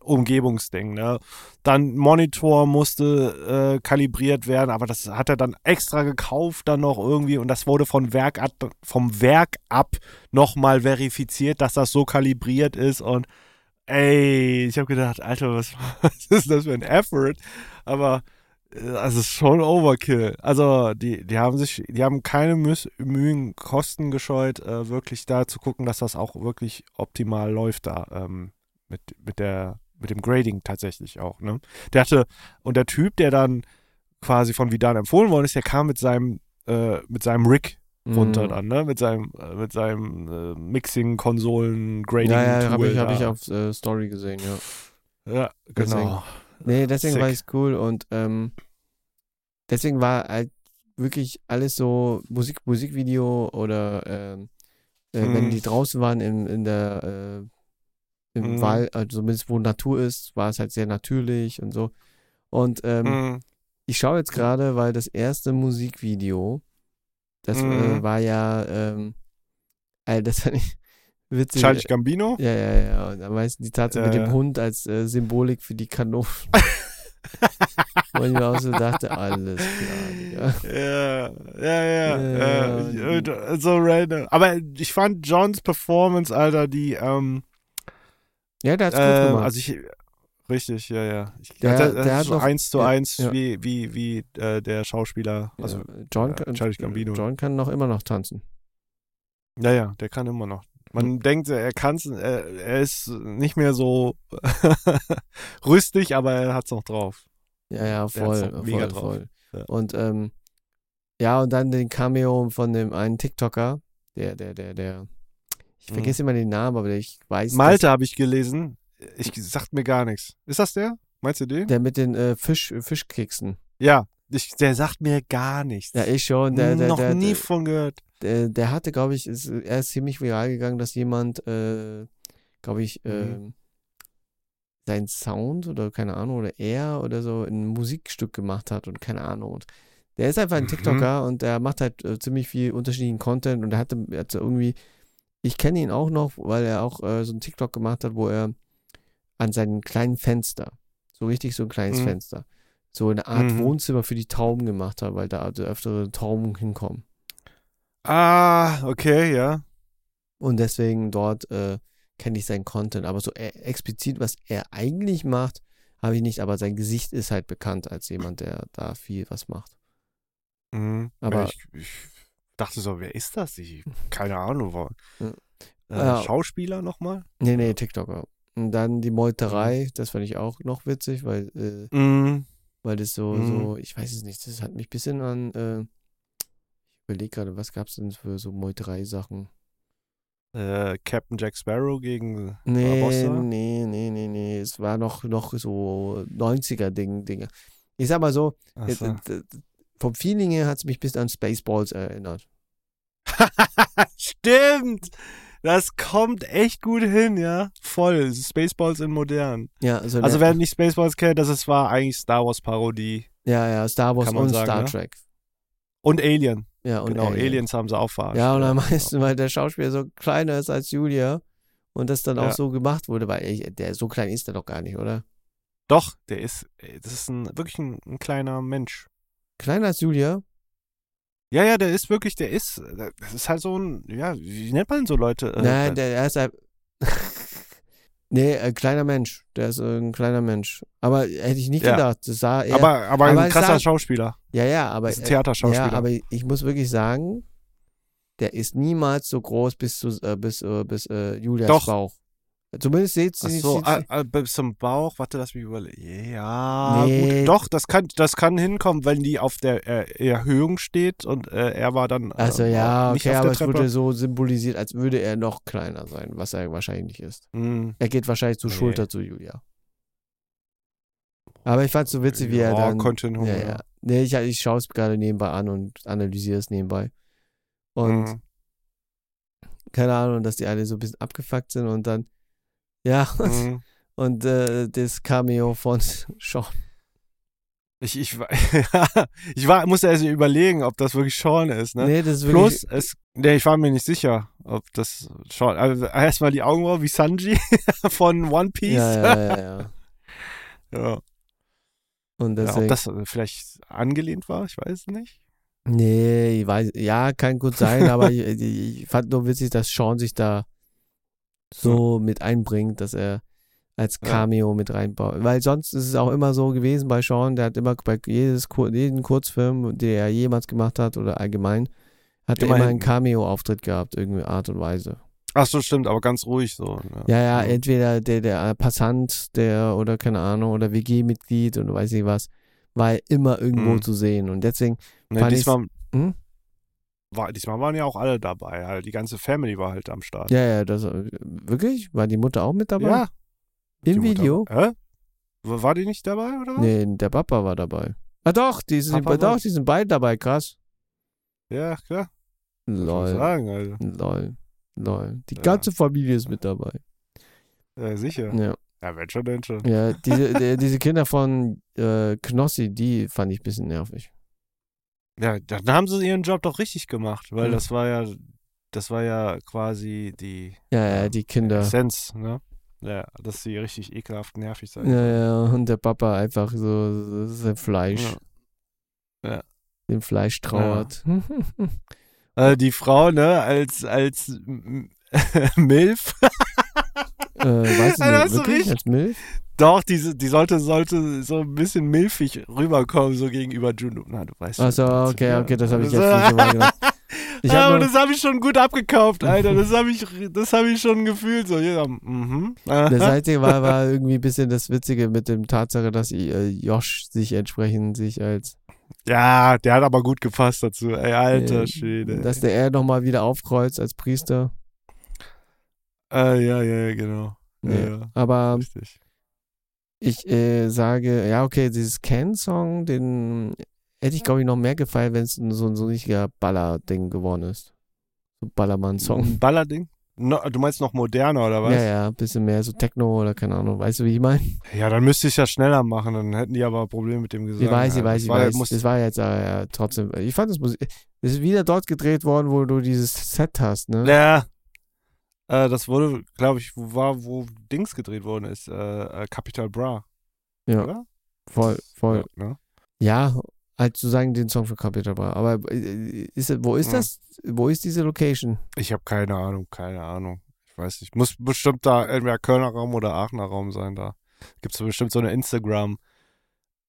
B: Umgebungsding. Ne? Dann Monitor musste äh, kalibriert werden, aber das hat er dann extra gekauft dann noch irgendwie und das wurde von Werk ab, vom Werk ab nochmal verifiziert, dass das so kalibriert ist und ey, ich habe gedacht, Alter, was, was ist das für ein Effort? Aber äh, das ist schon Overkill. Also die, die haben sich, die haben keine Müs Mühen, Kosten gescheut, äh, wirklich da zu gucken, dass das auch wirklich optimal läuft da. Ähm, mit, mit der, mit dem Grading tatsächlich auch, ne? Der hatte, und der Typ, der dann quasi von Vidan empfohlen worden ist, der kam mit seinem, äh, mit seinem Rig runter
C: Mhm.
B: dann, ne? Mit seinem, äh, mit seinem äh, Mixing-Konsolen, Grading.
C: Ja, ja, habe ich, hab ich auf äh, Story gesehen, ja.
B: Ja, genau.
C: Nee, deswegen
B: Sick.
C: war es cool und ähm, deswegen war halt wirklich alles so Musik, Musikvideo oder ähm, äh, wenn
B: Mhm.
C: die draußen waren in, in der äh, im
B: Mhm.
C: Wald, also zumindest wo Natur ist, war es halt sehr natürlich und so. Und ähm,
B: Mhm.
C: ich schaue jetzt gerade, weil das erste Musikvideo, das äh,
B: Mhm.
C: war ja, ähm, äh, das fand ich witzig.
B: Charles Gambino?
C: Ja, ja, ja. Und am meisten die Tatsache mit
B: Ja,
C: dem
B: ja.
C: Hund als äh, Symbolik für die Kanonen. Wo ich mir auch so dachte, alles klar, Digga.
B: Ja, ja, ja.
C: Ja,
B: äh, äh, so random. Aber ich fand Johns Performance, Alter, die, ähm,
C: Ja, der hat's gut
B: äh,
C: gemacht.
B: also ich, richtig, ja, ja. Ich,
C: Der-
B: das, das
C: der hat
B: so
C: noch-
B: eins zu eins,
C: ja.
B: wie, wie, wie äh, der Schauspieler, also,
C: ja, John,
B: äh,
C: kann,
B: Childish Gambino.
C: John kann noch immer noch tanzen.
B: ja, ja, der kann immer noch. Man
C: Hm.
B: denkt, er kann er, er ist nicht mehr so rüstig, aber er hat's noch drauf.
C: Ja, ja, voll,
B: mega
C: voll,
B: drauf.
C: voll.
B: Ja.
C: Und ähm, ja, und dann den Cameo von dem einen TikToker, der, der, der, der, ich
B: Mhm.
C: vergesse immer den Namen, aber ich weiß,
B: Malte habe ich gelesen. Ich sagt mir gar nichts. Ist das der? Meinst du den?
C: der mit den äh, Fisch, Fischkeksen.
B: Ja, ich, der sagt mir gar nichts.
C: Ja, ich schon. Der, der,
B: Noch
C: der,
B: nie von gehört.
C: der, hatte, glaube ich, ist, er ist ziemlich viral gegangen, dass jemand, äh, glaube ich,
B: Mhm.
C: ähm, sein Sound oder keine Ahnung, oder er oder so ein Musikstück gemacht hat und keine Ahnung. Und der ist einfach ein
B: Mhm.
C: TikToker und der macht halt äh, ziemlich viel unterschiedlichen Content und er hatte, hatte irgendwie, ich kenne ihn auch noch, weil er auch äh, so ein TikTok gemacht hat, wo er an seinem kleinen Fenster, so richtig so ein kleines
B: Mhm.
C: Fenster, so eine Art
B: Mhm.
C: Wohnzimmer für die Tauben gemacht hat, weil da öftere Tauben hinkommen.
B: Ah, okay, ja.
C: Und deswegen dort äh, kenne ich seinen Content. Aber so äh, explizit, was er eigentlich macht, habe ich nicht, aber sein Gesicht ist halt bekannt als jemand, der da viel was macht.
B: Mhm.
C: Aber-
B: ich, ich dachte so, wer ist das? Ich, keine Ahnung. War, äh,
C: Ja.
B: Schauspieler nochmal?
C: Nee, nee, TikToker. Und dann die Meuterei, das fand ich auch noch witzig, weil, äh,
B: Mhm.
C: weil das so,
B: Mhm.
C: so, ich weiß es nicht, das hat mich ein bisschen an, äh, ich überlege gerade, was gab es denn für so Meuterei-Sachen?
B: Äh, Captain Jack Sparrow gegen
C: Nee,
B: Barbossa?
C: nee, nee, nee, nee. Es war noch, noch so 90er-Ding, Dinge. Ich sag mal so, jetzt,
B: so.
C: äh, d- vom Feeling her hat es mich bis an Spaceballs erinnert.
B: Stimmt! Das kommt echt gut hin, ja. Voll. Spaceballs in modern.
C: Ja, also,
B: Also
C: der-
B: wer nicht Spaceballs kennt, das ist, war eigentlich Star Wars Parodie.
C: ja, ja, Star Wars und
B: sagen,
C: Star? Trek.
B: Und Alien.
C: Ja, und
B: genau,
C: Alien.
B: Aliens haben sie auch verarscht.
C: Ja, und am meisten, weil der Schauspieler so kleiner ist als Julia und das dann auch
B: Ja.
C: so gemacht wurde, weil der so klein ist er doch gar nicht, oder?
B: Doch, der ist, das ist ein, wirklich ein, ein kleiner Mensch.
C: Kleiner als Julia?
B: Ja, ja, der ist wirklich, der ist, das ist halt so ein, ja, wie nennt man so Leute? Äh,
C: Nein,
B: äh,
C: der, er ist halt. nee, ein kleiner Mensch. Der ist äh, ein kleiner Mensch. Aber hätte ich nicht
B: Ja.
C: gedacht. Das sah eher,
B: aber, aber,
C: aber
B: ein krasser
C: sah-
B: Schauspieler.
C: ja, ja, aber.
B: Das ist ein
C: äh,
B: Theaterschauspieler.
C: Ja, aber ich muss wirklich sagen, der ist niemals so groß bis zu äh, bis, äh, bis äh, Julias
B: Doch.
C: Bauch. Zumindest seht
B: Ach
C: sie
B: so, ah, ah, bis zum Bauch, warte, lass mich überlegen. Ja,
C: Nee.
B: gut, doch, das kann, das kann hinkommen, wenn die auf der äh, Erhöhung steht und äh, er war dann
C: Also
B: äh,
C: ja,
B: nicht
C: okay,
B: auf
C: aber
B: der
C: es
B: Treppe.
C: wurde so symbolisiert, als würde er noch kleiner sein, was er wahrscheinlich nicht ist.
B: Hm.
C: Er geht wahrscheinlich zu
B: Nee.
C: Schulter zu Julia. Aber ich fand es so witzig, wie er
B: ja,
C: dann.
B: Könnte hinhauen,
C: ja, ja. Nee, ich, ich schaue es gerade nebenbei an und analysiere es nebenbei. Und
B: Mhm.
C: keine Ahnung, dass die alle so ein bisschen abgefuckt sind und dann. Ja,
B: Mhm.
C: und äh, das Cameo von Sean.
B: Ich, ich, war- ich war, musste also überlegen, ob das wirklich Sean ist, ne?
C: Nee, das ist wirklich.
B: Plus, es, nee, ich war mir nicht sicher, ob das Sean, also erstmal die Augenbrauen wie Sanji von One Piece.
C: ja, ja, ja, ja.
B: Ja.
C: Und
B: Ja,
C: deswegen.
B: ob das vielleicht angelehnt war, ich weiß nicht.
C: nee, ich weiß, ja, kann gut sein, aber ich, ich fand nur witzig, dass Sean sich da so mit einbringt, dass er als
B: Ja.
C: Cameo mit reinbaut. Weil sonst ist es auch immer so gewesen bei Sean, der hat immer bei jedes, jeden Kurzfilm, den er jemals gemacht hat oder allgemein, hat er
B: Immer
C: einen. Cameo-Auftritt gehabt, irgendwie Art und Weise.
B: Ach so, stimmt, aber ganz ruhig so. ne?
C: Ja, ja,
B: Mhm.
C: entweder der, der Passant, der oder keine Ahnung, oder WG-Mitglied und weiß nicht was, war immer irgendwo
B: Mhm.
C: zu sehen. Und deswegen,
B: Ne,
C: ich's-
B: diesmal,
C: hm?
B: War, diesmal waren ja auch alle dabei. Halt. Die ganze Family war halt am Start.
C: ja, ja, das wirklich? War die Mutter auch mit dabei?
B: Ja. Die
C: Im Video?
B: Hä? War die nicht dabei, oder was?
C: Nee, der Papa war dabei. Ah doch, die sind,
B: Papa
C: doch, die sind beide dabei, krass.
B: Ja, klar.
C: Lol,
B: sagen, also.
C: lol, lol. Die
B: Ja.
C: ganze Familie ist mit dabei.
B: Ja, sicher.
C: Ja,
B: Ja, wenn schon, denn schon.
C: ja diese, der, diese Kinder von äh, Knossi, die fand ich ein bisschen nervig.
B: Ja, dann haben sie ihren Job doch richtig gemacht, weil
C: Mhm.
B: das war ja, das war ja quasi die
C: Ja, ja,
B: Ja,
C: die Kinder.
B: Essenz, ne? Ja, dass sie richtig ekelhaft nervig sein.
C: Ja, ja, und der Papa einfach so, sein Fleisch.
B: Ja. Ja.
C: Dem Fleisch trauert.
B: Äh, die Frau, ne, als, als Milf.
C: Äh, weiß ich
B: Alter,
C: nicht, wirklich? Als Milch?
B: Doch, die, die sollte, sollte so ein bisschen milfig rüberkommen, so gegenüber Juno. Na, du weißt
C: Achso,
B: schon, was
C: okay, okay, das habe ich
B: So.
C: jetzt nicht so wahrgenommen. Ich hab
B: Aber das habe ich schon gut abgekauft, Alter. Das habe ich, das habe ich schon gefühlt. So, ja, mhm.
C: Das einzige war, war irgendwie ein bisschen das Witzige mit dem Tatsache, dass äh, Josh sich entsprechend sich als
B: Ja, der hat aber gut gepasst dazu. Ey, alter
C: äh,
B: Schwede.
C: dass der er nochmal wieder aufkreuzt als Priester.
B: Äh, ja, ja, ja, genau.
C: Nee.
B: Ja,
C: Aber
B: richtig.
C: ich äh, sage, ja, okay, dieses Ken-Song, den hätte ich, glaube ich, noch mehr gefallen, wenn es so, so ein richtiger Baller-Ding geworden ist. So Ballermann-Song.
B: Ballerding? No, du meinst noch moderner oder was?
C: Ja, ja, ein bisschen mehr so Techno oder keine Ahnung. Weißt du, wie ich meine?
B: Ja, dann müsste ich es ja schneller machen, dann hätten die aber Probleme mit dem Gesang.
C: Ich weiß, ich weiß,
B: Das
C: ich
B: war,
C: weiß. Das war jetzt äh, ja, trotzdem. Ich fand das Musik. Das ist wieder dort gedreht worden, wo du dieses Set hast, ne?
B: ja, äh, das wurde, glaube ich, wo war, wo Dings gedreht worden ist, äh, äh, Capital Bra,
C: ja,
B: oder?
C: voll, voll.
B: Ja, ne?
C: Ja, halt zu sagen, den Song für Capital Bra. Aber äh, ist, wo ist
B: Ja.
C: das? Wo ist diese Location?
B: Ich habe keine Ahnung, keine Ahnung. Ich weiß nicht. Muss bestimmt da entweder Kölner Raum oder Aachener Raum sein da. Gibt es bestimmt so eine Instagram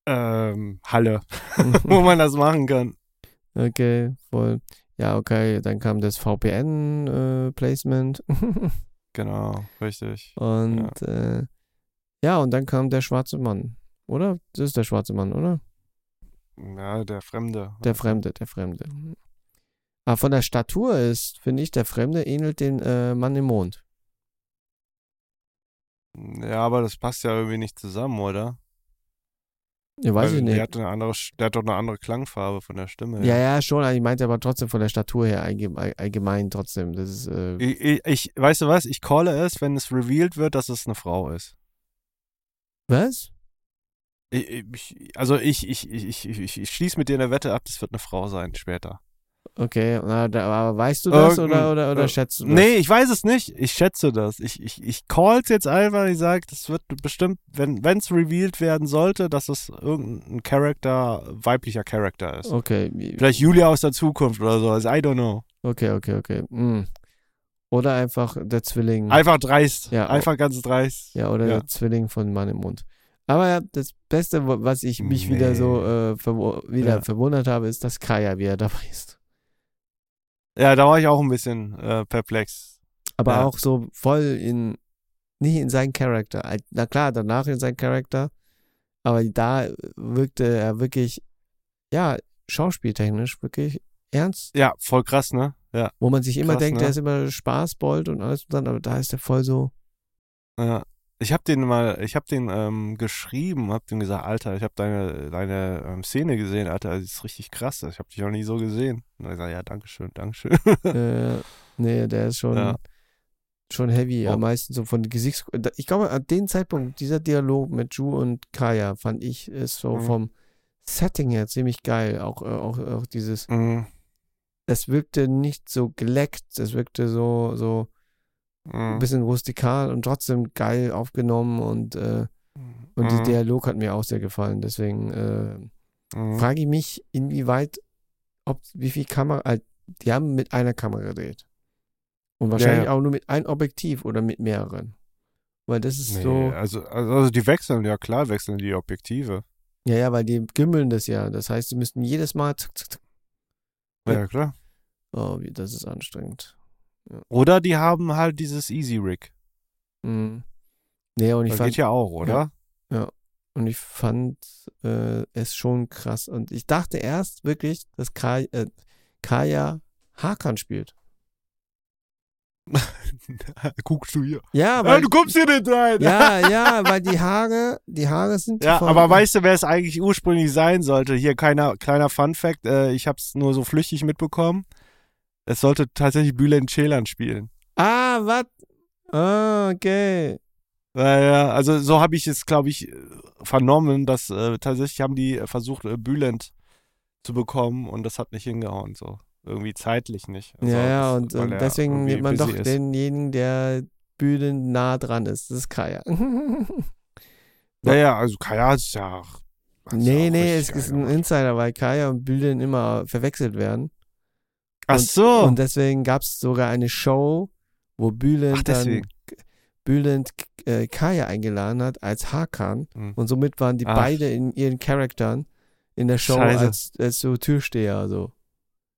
B: ähm, Halle, wo man das machen kann.
C: Okay, voll. Ja, okay, dann kam das VPN-Placement.
B: Genau, richtig.
C: und ja. Äh, ja, und dann kam der schwarze Mann, oder? Das ist der schwarze Mann, oder?
B: Ja, der Fremde.
C: Der Fremde, der Fremde. Aber von der Statur ist, finde ich, der Fremde ähnelt dem äh, Mann im Mond.
B: Ja, aber das passt ja irgendwie nicht zusammen, oder?
C: Ja, weiß
B: Weil
C: ich nicht.
B: Der hat, eine andere, der hat doch eine andere Klangfarbe von der Stimme.
C: Ja, ja, schon. Ich meinte aber trotzdem von der Statur her allgemein trotzdem. Das ist, äh
B: ich, ich, ich, weißt du was? Ich calle es, wenn es revealed wird, dass es eine Frau ist.
C: Was?
B: Ich, also ich, ich, ich, ich, ich schließe mit dir eine Wette ab, das wird eine Frau sein später.
C: Okay, aber weißt du das äh, oder, oder, oder äh, schätzt du das?
B: Nee, ich weiß es nicht. Ich schätze das. Ich, ich, ich call's jetzt einfach. Ich sage, das wird bestimmt, wenn es revealed werden sollte, dass es irgendein Charakter, weiblicher Charakter ist.
C: Okay.
B: Vielleicht Julia aus der Zukunft oder so. Also, I don't know.
C: Okay, okay, okay. Mm. Oder einfach der Zwilling.
B: Einfach dreist.
C: Ja,
B: einfach ganz dreist.
C: Ja, oder ja. der Zwilling von Mann im Mund. Aber das Beste, was ich mich nee. wieder so äh, verw wieder ja. verwundert habe, ist, dass Kaya wieder dabei ist.
B: Ja, da war ich auch ein bisschen äh, perplex.
C: Aber
B: ja.
C: auch so voll in, nicht in seinen Charakter. Na klar, danach in seinen Charakter. Aber da wirkte er wirklich, ja, schauspieltechnisch wirklich ernst.
B: Ja, voll krass, ne? Ja.
C: Wo man sich immer
B: krass,
C: denkt,
B: ne?
C: der ist immer Spaßbold und alles und dann, aber da ist er voll so.
B: Ja. Ich habe den mal, ich habe den ähm, geschrieben, habe dem gesagt, Alter, ich habe deine, deine ähm, Szene gesehen, Alter, das ist richtig krass, ich habe dich noch nie so gesehen. Und er gesagt, ja, Dankeschön, Dankeschön.
C: äh, nee, der ist schon,
B: Ja.
C: schon heavy,
B: Oh.
C: am meisten so von Gesichts... Ich glaube, an dem Zeitpunkt, dieser Dialog mit Ju und Kaya, fand ich, ist so
B: Mhm.
C: vom Setting her ziemlich geil. Auch, äh, auch, auch dieses,
B: Mhm.
C: es wirkte nicht so geleckt, es wirkte so, so ein
B: Mhm.
C: bisschen rustikal und trotzdem geil aufgenommen und, äh, und der
B: Mhm.
C: Dialog hat mir auch sehr gefallen. Deswegen äh,
B: Mhm.
C: frage ich mich, inwieweit, ob, wie viel Kamera, äh, die haben mit einer Kamera gedreht. Und wahrscheinlich
B: ja.
C: auch nur mit einem Objektiv oder mit mehreren. Weil das ist
B: Nee,
C: so,
B: also, also also die wechseln, ja klar, wechseln die Objektive.
C: ja, ja, weil die gimmeln das ja. Das heißt, die müssten jedes Mal, zack, zack, zack. Ja.
B: Ja, klar.
C: oh, wie, das ist anstrengend.
B: Oder die haben halt dieses Easy Rig.
C: Mhm. Nee, und ich
B: Das
C: fand,
B: geht ja auch, oder?
C: Und ich fand äh, es schon krass. Und ich dachte erst wirklich, dass Kaya, äh, Kaya Hakan spielt.
B: Guckst du hier.
C: Ja,
B: Ja,
C: weil,
B: du kommst hier nicht rein.
C: ja, ja, weil die Haare, die Haare sind
B: Ja, aber weißt du, wer es eigentlich ursprünglich sein sollte? Hier kleiner, kleiner Fun Fact, äh, ich habe es nur so flüchtig mitbekommen. Es sollte tatsächlich Bülent Ceylan spielen.
C: Ah, was? Ah, okay.
B: Naja, also so habe ich es, glaube ich, vernommen, dass äh, tatsächlich haben die versucht, äh, Bülent zu bekommen und das hat nicht hingehauen, so. Irgendwie zeitlich nicht. Also
C: ja, ja, und, und deswegen nimmt man doch
B: ist.
C: denjenigen, der Bühnen nah dran ist. Das ist Kaya.
B: Ja, ja, also Kaya ist ja. ist
C: nee,
B: auch
C: nee, es ist ein. Insider, weil Kaya und Bühlen immer verwechselt werden.
B: Ach
C: und,
B: so.
C: Und deswegen gab es sogar eine Show, wo Bülent
B: Ach,
C: dann. Bülent äh, Kaya eingeladen hat als Hakan.
B: Hm.
C: Und somit waren die
B: Ach.
C: beide in ihren Charaktern in der Show
B: Scheiße.
C: als, als so Türsteher. So.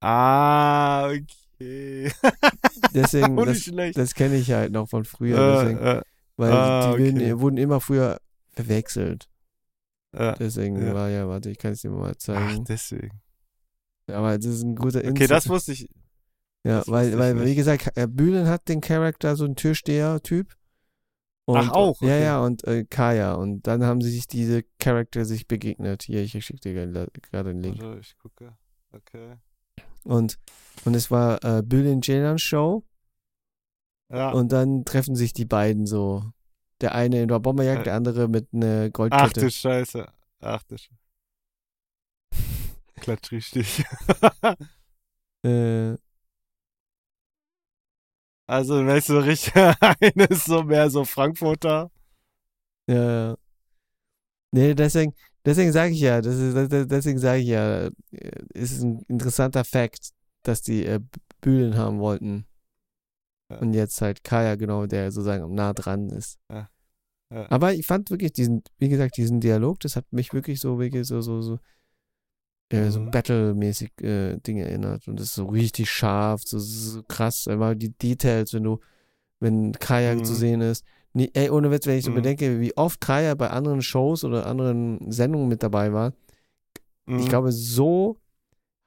B: Ah, okay.
C: Deswegen, das, das kenne ich halt noch von früher. deswegen,
B: äh, äh,
C: weil
B: ah,
C: die werden,
B: okay.
C: wurden immer früher verwechselt.
B: äh.
C: Deswegen
B: Ja.
C: war ja, warte, ich kann es dir mal
B: Ach,
C: zeigen.
B: deswegen.
C: Aber das ist ein guter
B: Okay, das wusste ich.
C: Ja,
B: das
C: weil, weil wie gesagt, äh, Bühlen hat den Charakter, so einen Türsteher-Typ.
B: Ach, auch,
C: Ja,
B: okay.
C: ja, und äh, Kaya. Und dann haben sie sich diese Charakter sich begegnet. Hier, ich schicke dir gerade einen Link.
B: Also, ich gucke. Okay.
C: Und, und es war äh, Bülent Ceylan Show.
B: Ja.
C: Und dann treffen sich die beiden so. Der eine in der Bomberjagd,
B: Äh.
C: der andere mit einer
B: Ach
C: Goldkette.
B: du Scheiße. Ach du Scheiße. Klatsch richtig.
C: Äh,
B: also, weißt du, richtig, eine ist so mehr so Frankfurter.
C: ja. Nee, deswegen, deswegen sage ich ja, das ist, deswegen sage ich ja, äh, es ist ein interessanter Fakt, dass die äh, Bühlen haben wollten.
B: Ja.
C: Und jetzt halt Kaya, genau, der sozusagen nah dran ist.
B: Ja. ja.
C: Aber ich fand wirklich diesen, wie gesagt, diesen Dialog, das hat mich wirklich so, wirklich so, so, so, äh, so
B: Mhm.
C: Battle-mäßig äh, Dinge erinnert. Und das ist so richtig scharf, so, so krass. Einfach die Details, wenn du, wenn Kaya
B: Mhm.
C: zu sehen ist. Nee, ey, ohne Witz, wenn ich so
B: Mhm.
C: bedenke, wie oft Kaya bei anderen Shows oder anderen Sendungen mit dabei war,
B: Mhm.
C: ich glaube, so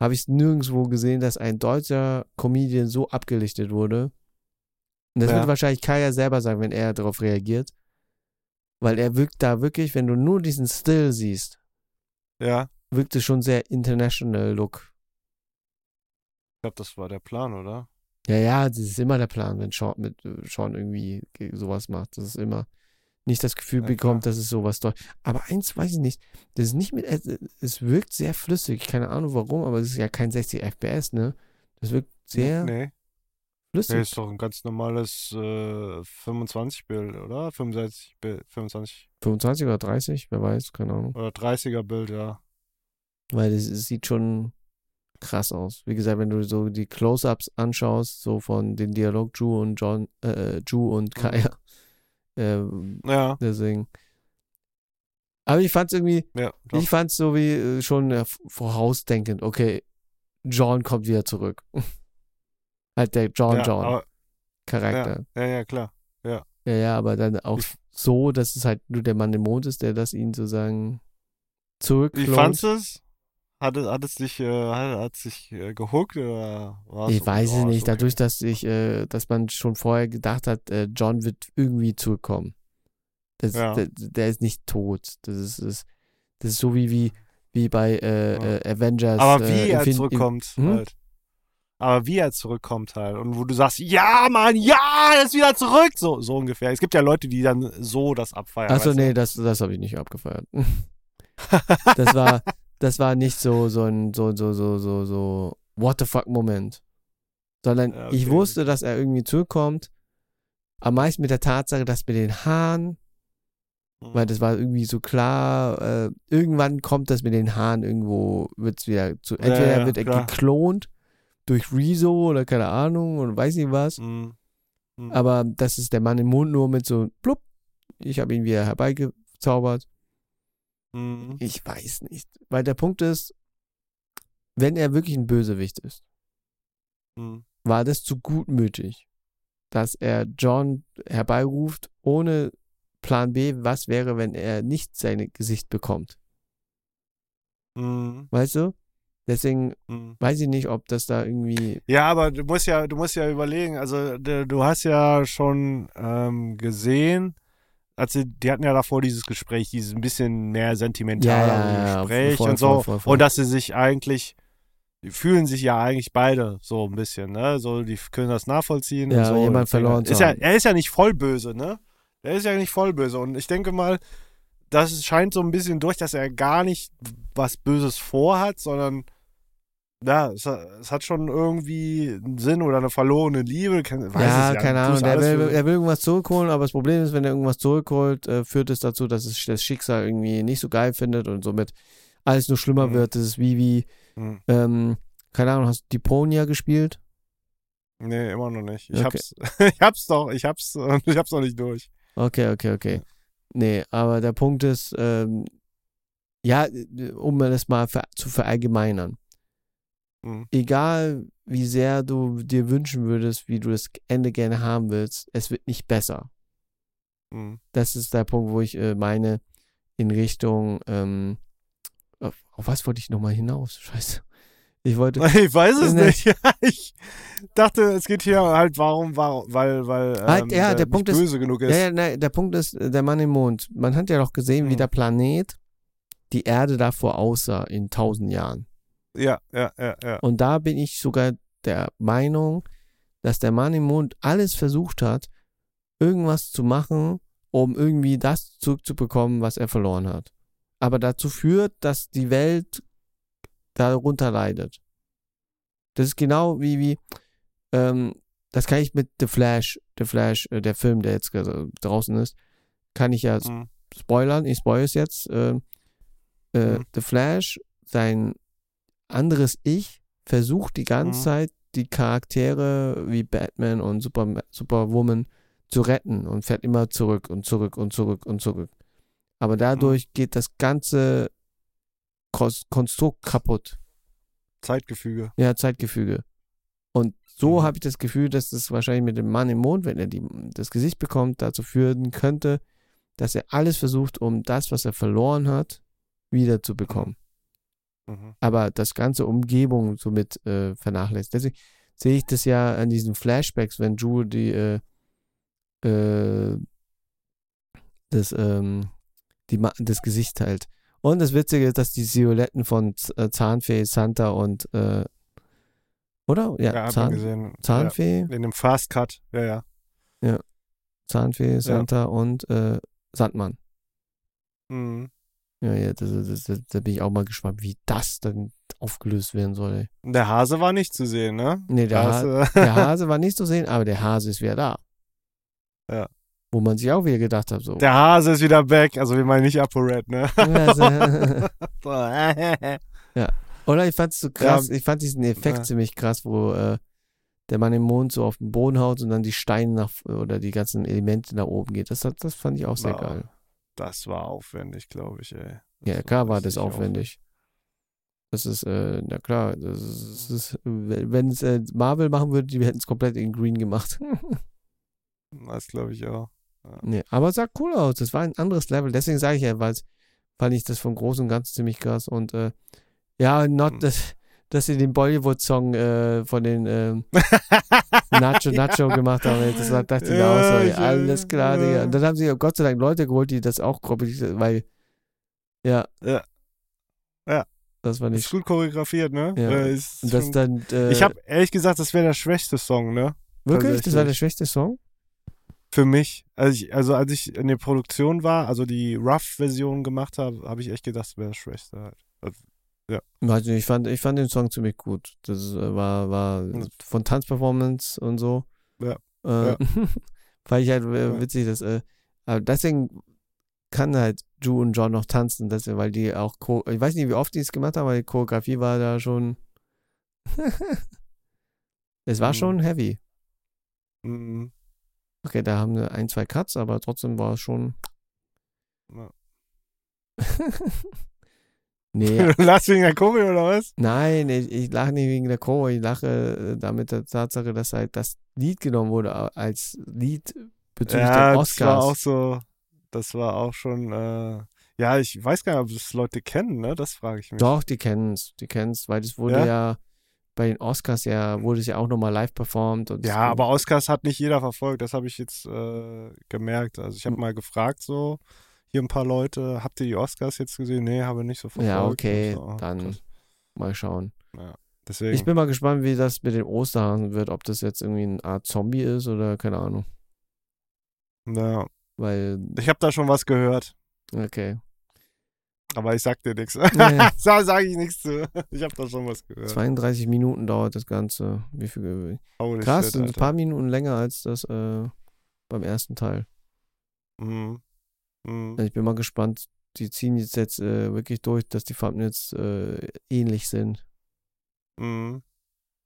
C: habe ich es nirgendwo gesehen, dass ein deutscher Comedian so abgelichtet wurde. Und das
B: Ja.
C: wird wahrscheinlich Kaya selber sagen, wenn er darauf reagiert. Weil er wirkt da wirklich, wenn du nur diesen Still siehst,
B: Ja,
C: wirkt es schon sehr international Look.
B: ich glaube, das war der Plan, oder?
C: Ja, ja, das ist immer der Plan, wenn Sean, mit, äh, Sean irgendwie ge- sowas macht. Das ist immer nicht das Gefühl
B: Ja,
C: bekommt,
B: klar.
C: dass es sowas dort. Aber eins weiß ich nicht. Das ist nicht mit, es, es wirkt sehr flüssig. Keine Ahnung warum, aber es ist ja kein 60 FPS, ne? Das wirkt sehr
B: Nee,
C: flüssig.
B: nee, ist doch ein ganz normales äh, 25-Bild, oder? 65 Bild, 25
C: 25 oder 30, wer weiß, keine Ahnung.
B: oder 30er-Bild, ja.
C: Weil es, es sieht schon krass aus. Wie gesagt, wenn du so die Close-Ups anschaust, so von den Dialog Drew und John, äh, Drew und Kaya. Ähm,
B: Ja,
C: deswegen. Aber ich fand's irgendwie,
B: ja. Doch.
C: ich fand's so wie äh, schon äh, vorausdenkend, okay, John kommt wieder zurück. halt der John
B: ja,
C: John
B: aber,
C: Charakter.
B: ja, ja, klar.
C: Ja, ja, aber dann auch
B: Ich-
C: so, dass es halt nur der Mann im Mond ist, der das ihn sozusagen
B: Wie
C: zurücklohnt.
B: fandst du es? Hat es, hat es dich, äh, hat, hat es dich äh, gehuckt oder war's
C: Ich
B: so,
C: weiß es
B: oh,
C: nicht.
B: okay?
C: Dadurch, dass ich, äh, dass man schon vorher gedacht hat, äh, John wird irgendwie zurückkommen. Das,
B: Ja.
C: der, der ist nicht tot. Das ist, ist das ist so wie wie wie bei äh,
B: Ja.
C: äh, Avengers.
B: Aber
C: äh,
B: wie er zurückkommt
C: Hm?
B: halt. Aber wie er zurückkommt halt. Und wo du sagst, ja, Mann, ja, er ist wieder zurück. So, so ungefähr. Es gibt ja Leute, die dann so das abfeiern.
C: Achso,
B: weißt du?
C: nee, das, das habe ich nicht abgefeiert. das war, das war nicht so, so ein, so, so, so, so, so, what the fuck Moment. Sondern
B: Ja, okay,
C: ich wusste, dass er irgendwie zurückkommt. Am meisten mit der Tatsache, dass mit den Haaren,
B: Mhm.
C: weil das war irgendwie so klar, äh, irgendwann kommt das mit den Haaren irgendwo, wird es wieder zu,
B: Ja,
C: entweder
B: ja,
C: wird er
B: klar.
C: geklont durch Rezo oder keine Ahnung und weiß nicht was.
B: Mhm. Mhm.
C: Aber das ist der Mann im Mund nur mit so, blub, ich habe ihn wieder herbeigezaubert.
B: Mhm.
C: Ich weiß nicht. Weil der Punkt ist, wenn er wirklich ein Bösewicht ist,
B: Mhm.
C: war das zu gutmütig, dass er John herbeiruft, ohne Plan B, was wäre, wenn er nicht sein Gesicht bekommt.
B: Mhm.
C: Weißt du? Deswegen
B: Mhm.
C: weiß ich nicht, ob das da irgendwie.
B: Ja, aber du musst ja, du musst ja überlegen, also du hast ja schon ähm, gesehen, als sie, die hatten ja davor dieses Gespräch, dieses ein bisschen mehr sentimentale
C: Ja, ja,
B: Gespräch
C: voll,
B: und so.
C: voll, voll.
B: Und dass sie sich eigentlich, die fühlen sich ja eigentlich beide so ein bisschen, ne? So, die können das nachvollziehen.
C: Ja,
B: und so.
C: jemand verloren
B: ist ja. Er ist ja nicht voll böse, ne? Er ist ja nicht voll böse. Und ich denke mal, das scheint so ein bisschen durch, dass er gar nicht was Böses vorhat, sondern ja, es, hat- es hat schon irgendwie einen Sinn oder eine verlorene Liebe. Kann,
C: ja,
B: ja,
C: keine Ahnung. Der will,
B: für-
C: er will irgendwas zurückholen, aber das Problem ist, wenn er irgendwas zurückholt, äh, führt es dazu, dass es das Schicksal irgendwie nicht so geil findet und somit alles nur schlimmer
B: Mhm.
C: wird. Das ist wie, wie,
B: Hm.
C: ähm, keine Ahnung, hast du Deponia gespielt?
B: Nee, immer noch nicht. Ich
C: Okay.
B: hab's, ich hab's doch, ich hab's, ich hab's noch nicht durch.
C: Okay, okay, okay. Nee, aber der Punkt ist, ähm, ja, äh, um das mal ver zu verallgemeinern.
B: Hm.
C: Egal, wie sehr du dir wünschen würdest, wie du das Ende gerne haben willst, es wird nicht besser.
B: Hm.
C: Das ist der Punkt, wo ich äh, meine, in Richtung, ähm, auf, auf was wollte ich nochmal hinaus? Scheiße. Ich wollte,
B: Ich weiß es nicht. ich dachte, es geht hier halt warum, warum weil, weil ähm,
C: Halt, ja, der
B: nicht
C: Punkt ist-
B: böse genug ist.
C: ja, ja, nein, der Punkt ist, äh, der Mann im Mond. Man hat ja doch gesehen, wie
B: Hm.
C: der Planet die Erde davor aussah in tausend Jahren.
B: Ja, ja, ja, ja.
C: Und da bin ich sogar der Meinung, dass der Mann im Mond alles versucht hat, irgendwas zu machen, um irgendwie das zurückzubekommen, was er verloren hat. Aber dazu führt, dass die Welt darunter leidet. Das ist genau wie, wie ähm, das kann ich mit The Flash, The Flash, äh, der Film, der jetzt draußen ist, kann ich ja
B: Hm.
C: spoilern, ich spoil es jetzt. Äh, äh,
B: Mhm.
C: The Flash, sein anderes Ich, versucht die ganze
B: Mhm.
C: Zeit, die Charaktere wie Batman und Super, Superwoman zu retten und fährt immer zurück und zurück und zurück und zurück. Aber dadurch geht das ganze Konstrukt kaputt.
B: Zeitgefüge.
C: Ja, Zeitgefüge. Und so
B: Mhm.
C: habe ich das Gefühl, dass das wahrscheinlich mit dem Mann im Mond, wenn er die, das Gesicht bekommt, dazu führen könnte, dass er alles versucht, um das, was er verloren hat, wieder zu bekommen.
B: Mhm.
C: Aber das ganze Umgebung somit äh, vernachlässigt. Deswegen sehe ich das ja an diesen Flashbacks, wenn Ju die äh, äh, das, ähm, die, das Gesicht hält. Und das Witzige ist, dass die Silhouetten von äh, Zahnfee, Santa und äh, oder? Ja,
B: Ja,
C: Zahn,
B: gesehen.
C: Zahnfee,
B: Ja, in dem Fast Cut. Ja, ja.
C: Zahnfee, Santa und äh, Sandmann.
B: Mhm.
C: Ja, ja, das, das, das, da bin ich auch mal gespannt, wie das dann aufgelöst werden soll. Ey.
B: Der Hase war nicht zu sehen, ne?
C: Nee, der, ha
B: Hase.
C: der Hase war nicht zu sehen, aber der Hase ist wieder da.
B: Ja.
C: Wo man sich auch wieder gedacht hat, so.
B: Der Hase ist wieder back. Also wir meinen nicht ApoRed, ne?
C: Also,
B: So, äh,
C: Oder ich fand es so krass,
B: Ja.
C: ich fand diesen Effekt
B: Ja.
C: ziemlich krass, wo äh, der Mann im Mond so auf den Boden haut und dann die Steine nach oder die ganzen Elemente nach oben geht. Das, das fand ich auch sehr
B: Ja.
C: geil.
B: Das war aufwendig, glaube ich, ey.
C: Ja,
B: Das
C: klar war das
B: richtig
C: aufwendig. Das ist, äh, na klar, das ist, das ist wenn es äh, Marvel machen würde, die hätten es komplett in Green gemacht.
B: aufwendig. Das glaube ich auch.
C: nee, aber es sah cool aus. Das war ein anderes Level. Deswegen sage ich ja, weil fand ich das vom Großen und Ganzen ziemlich krass. Und äh, ja, not,
B: Hm.
C: dass, dass sie den Bollywood-Song äh, von den ähm, Nacho Nacho gemacht haben. Das war, dachte ich mir auch so,
B: Ja, ich,
C: alles klar, Digga.
B: ja.
C: Und dann haben sie Gott sei Dank Leute geholt, die das auch weil, ja.
B: Ja. Ja.
C: Das war
B: ist
C: nicht.
B: gut choreografiert, ne?
C: Ja.
B: Äh, ist
C: Und das
B: schon-
C: dann, äh,
B: ich habe ehrlich gesagt, das wäre der schwächste Song, ne?
C: wirklich, das war der schwächste Song?
B: Für mich. Also, ich, also als ich in der Produktion war, also die Rough-Version gemacht habe, habe ich echt gedacht, das wäre das schwächste halt.
C: Weiß nicht, Ich fand, ich fand den Song ziemlich gut. Das äh, war, war
B: Ja.
C: von Tanzperformance und so.
B: Ja.
C: Äh,
B: Ja.
C: fand ich halt äh,
B: Ja.
C: witzig, dass, äh, aber deswegen kann halt Ju und John noch tanzen, deswegen, weil die auch, ich weiß nicht, wie oft die es gemacht haben, aber die Choreografie war da schon, es war
B: Mhm.
C: schon heavy.
B: Mhm.
C: Okay, da haben wir ein, zwei Cuts, aber trotzdem war es schon,
B: Ja.
C: nee,
B: Lass wegen der Choreo oder was?
C: Nein, ich, ich lache nicht wegen der Choreo, ich lache äh, damit der Tatsache, dass halt das Lied genommen wurde als Lied bezüglich
B: ja,
C: der
B: das war auch
C: Oscars.
B: so, das war auch schon, äh, ja, ich weiß gar nicht, ob das Leute kennen, ne? Das frage ich mich.
C: Doch, die kennen's, die kennen's, weil das wurde
B: Ja?
C: ja, bei den Oscars ja, wurde es ja auch nochmal live performt. Und es
B: Ja, aber Oscars hat nicht jeder verfolgt, das habe ich jetzt äh, gemerkt. Also ich habe
C: Hm.
B: mal gefragt, so, hier ein paar Leute, habt ihr die Oscars jetzt gesehen? Nee, habe nicht so verfolgt.
C: Ja, okay,
B: so, ah,
C: dann
B: krass.
C: mal schauen.
B: Deswegen.
C: Ich bin mal gespannt, wie das mit den Osterhasen wird, ob das jetzt irgendwie eine Art Zombie ist oder keine Ahnung.
B: ja,
C: Weil,
B: ich habe da schon was gehört,
C: okay.
B: aber ich sag dir nichts.
C: Ja.
B: da sage ich nichts zu. Ich habe da schon was gehört.
C: 32 Minuten dauert das Ganze. Wie viel?
B: Holy
C: Krass,
B: shit,
C: ein paar Minuten länger als das äh, beim ersten Teil.
B: Mhm. Mhm.
C: Ich bin mal gespannt. Die ziehen jetzt, jetzt äh, wirklich durch, dass die Thumbnails äh, ähnlich sind.
B: Mhm.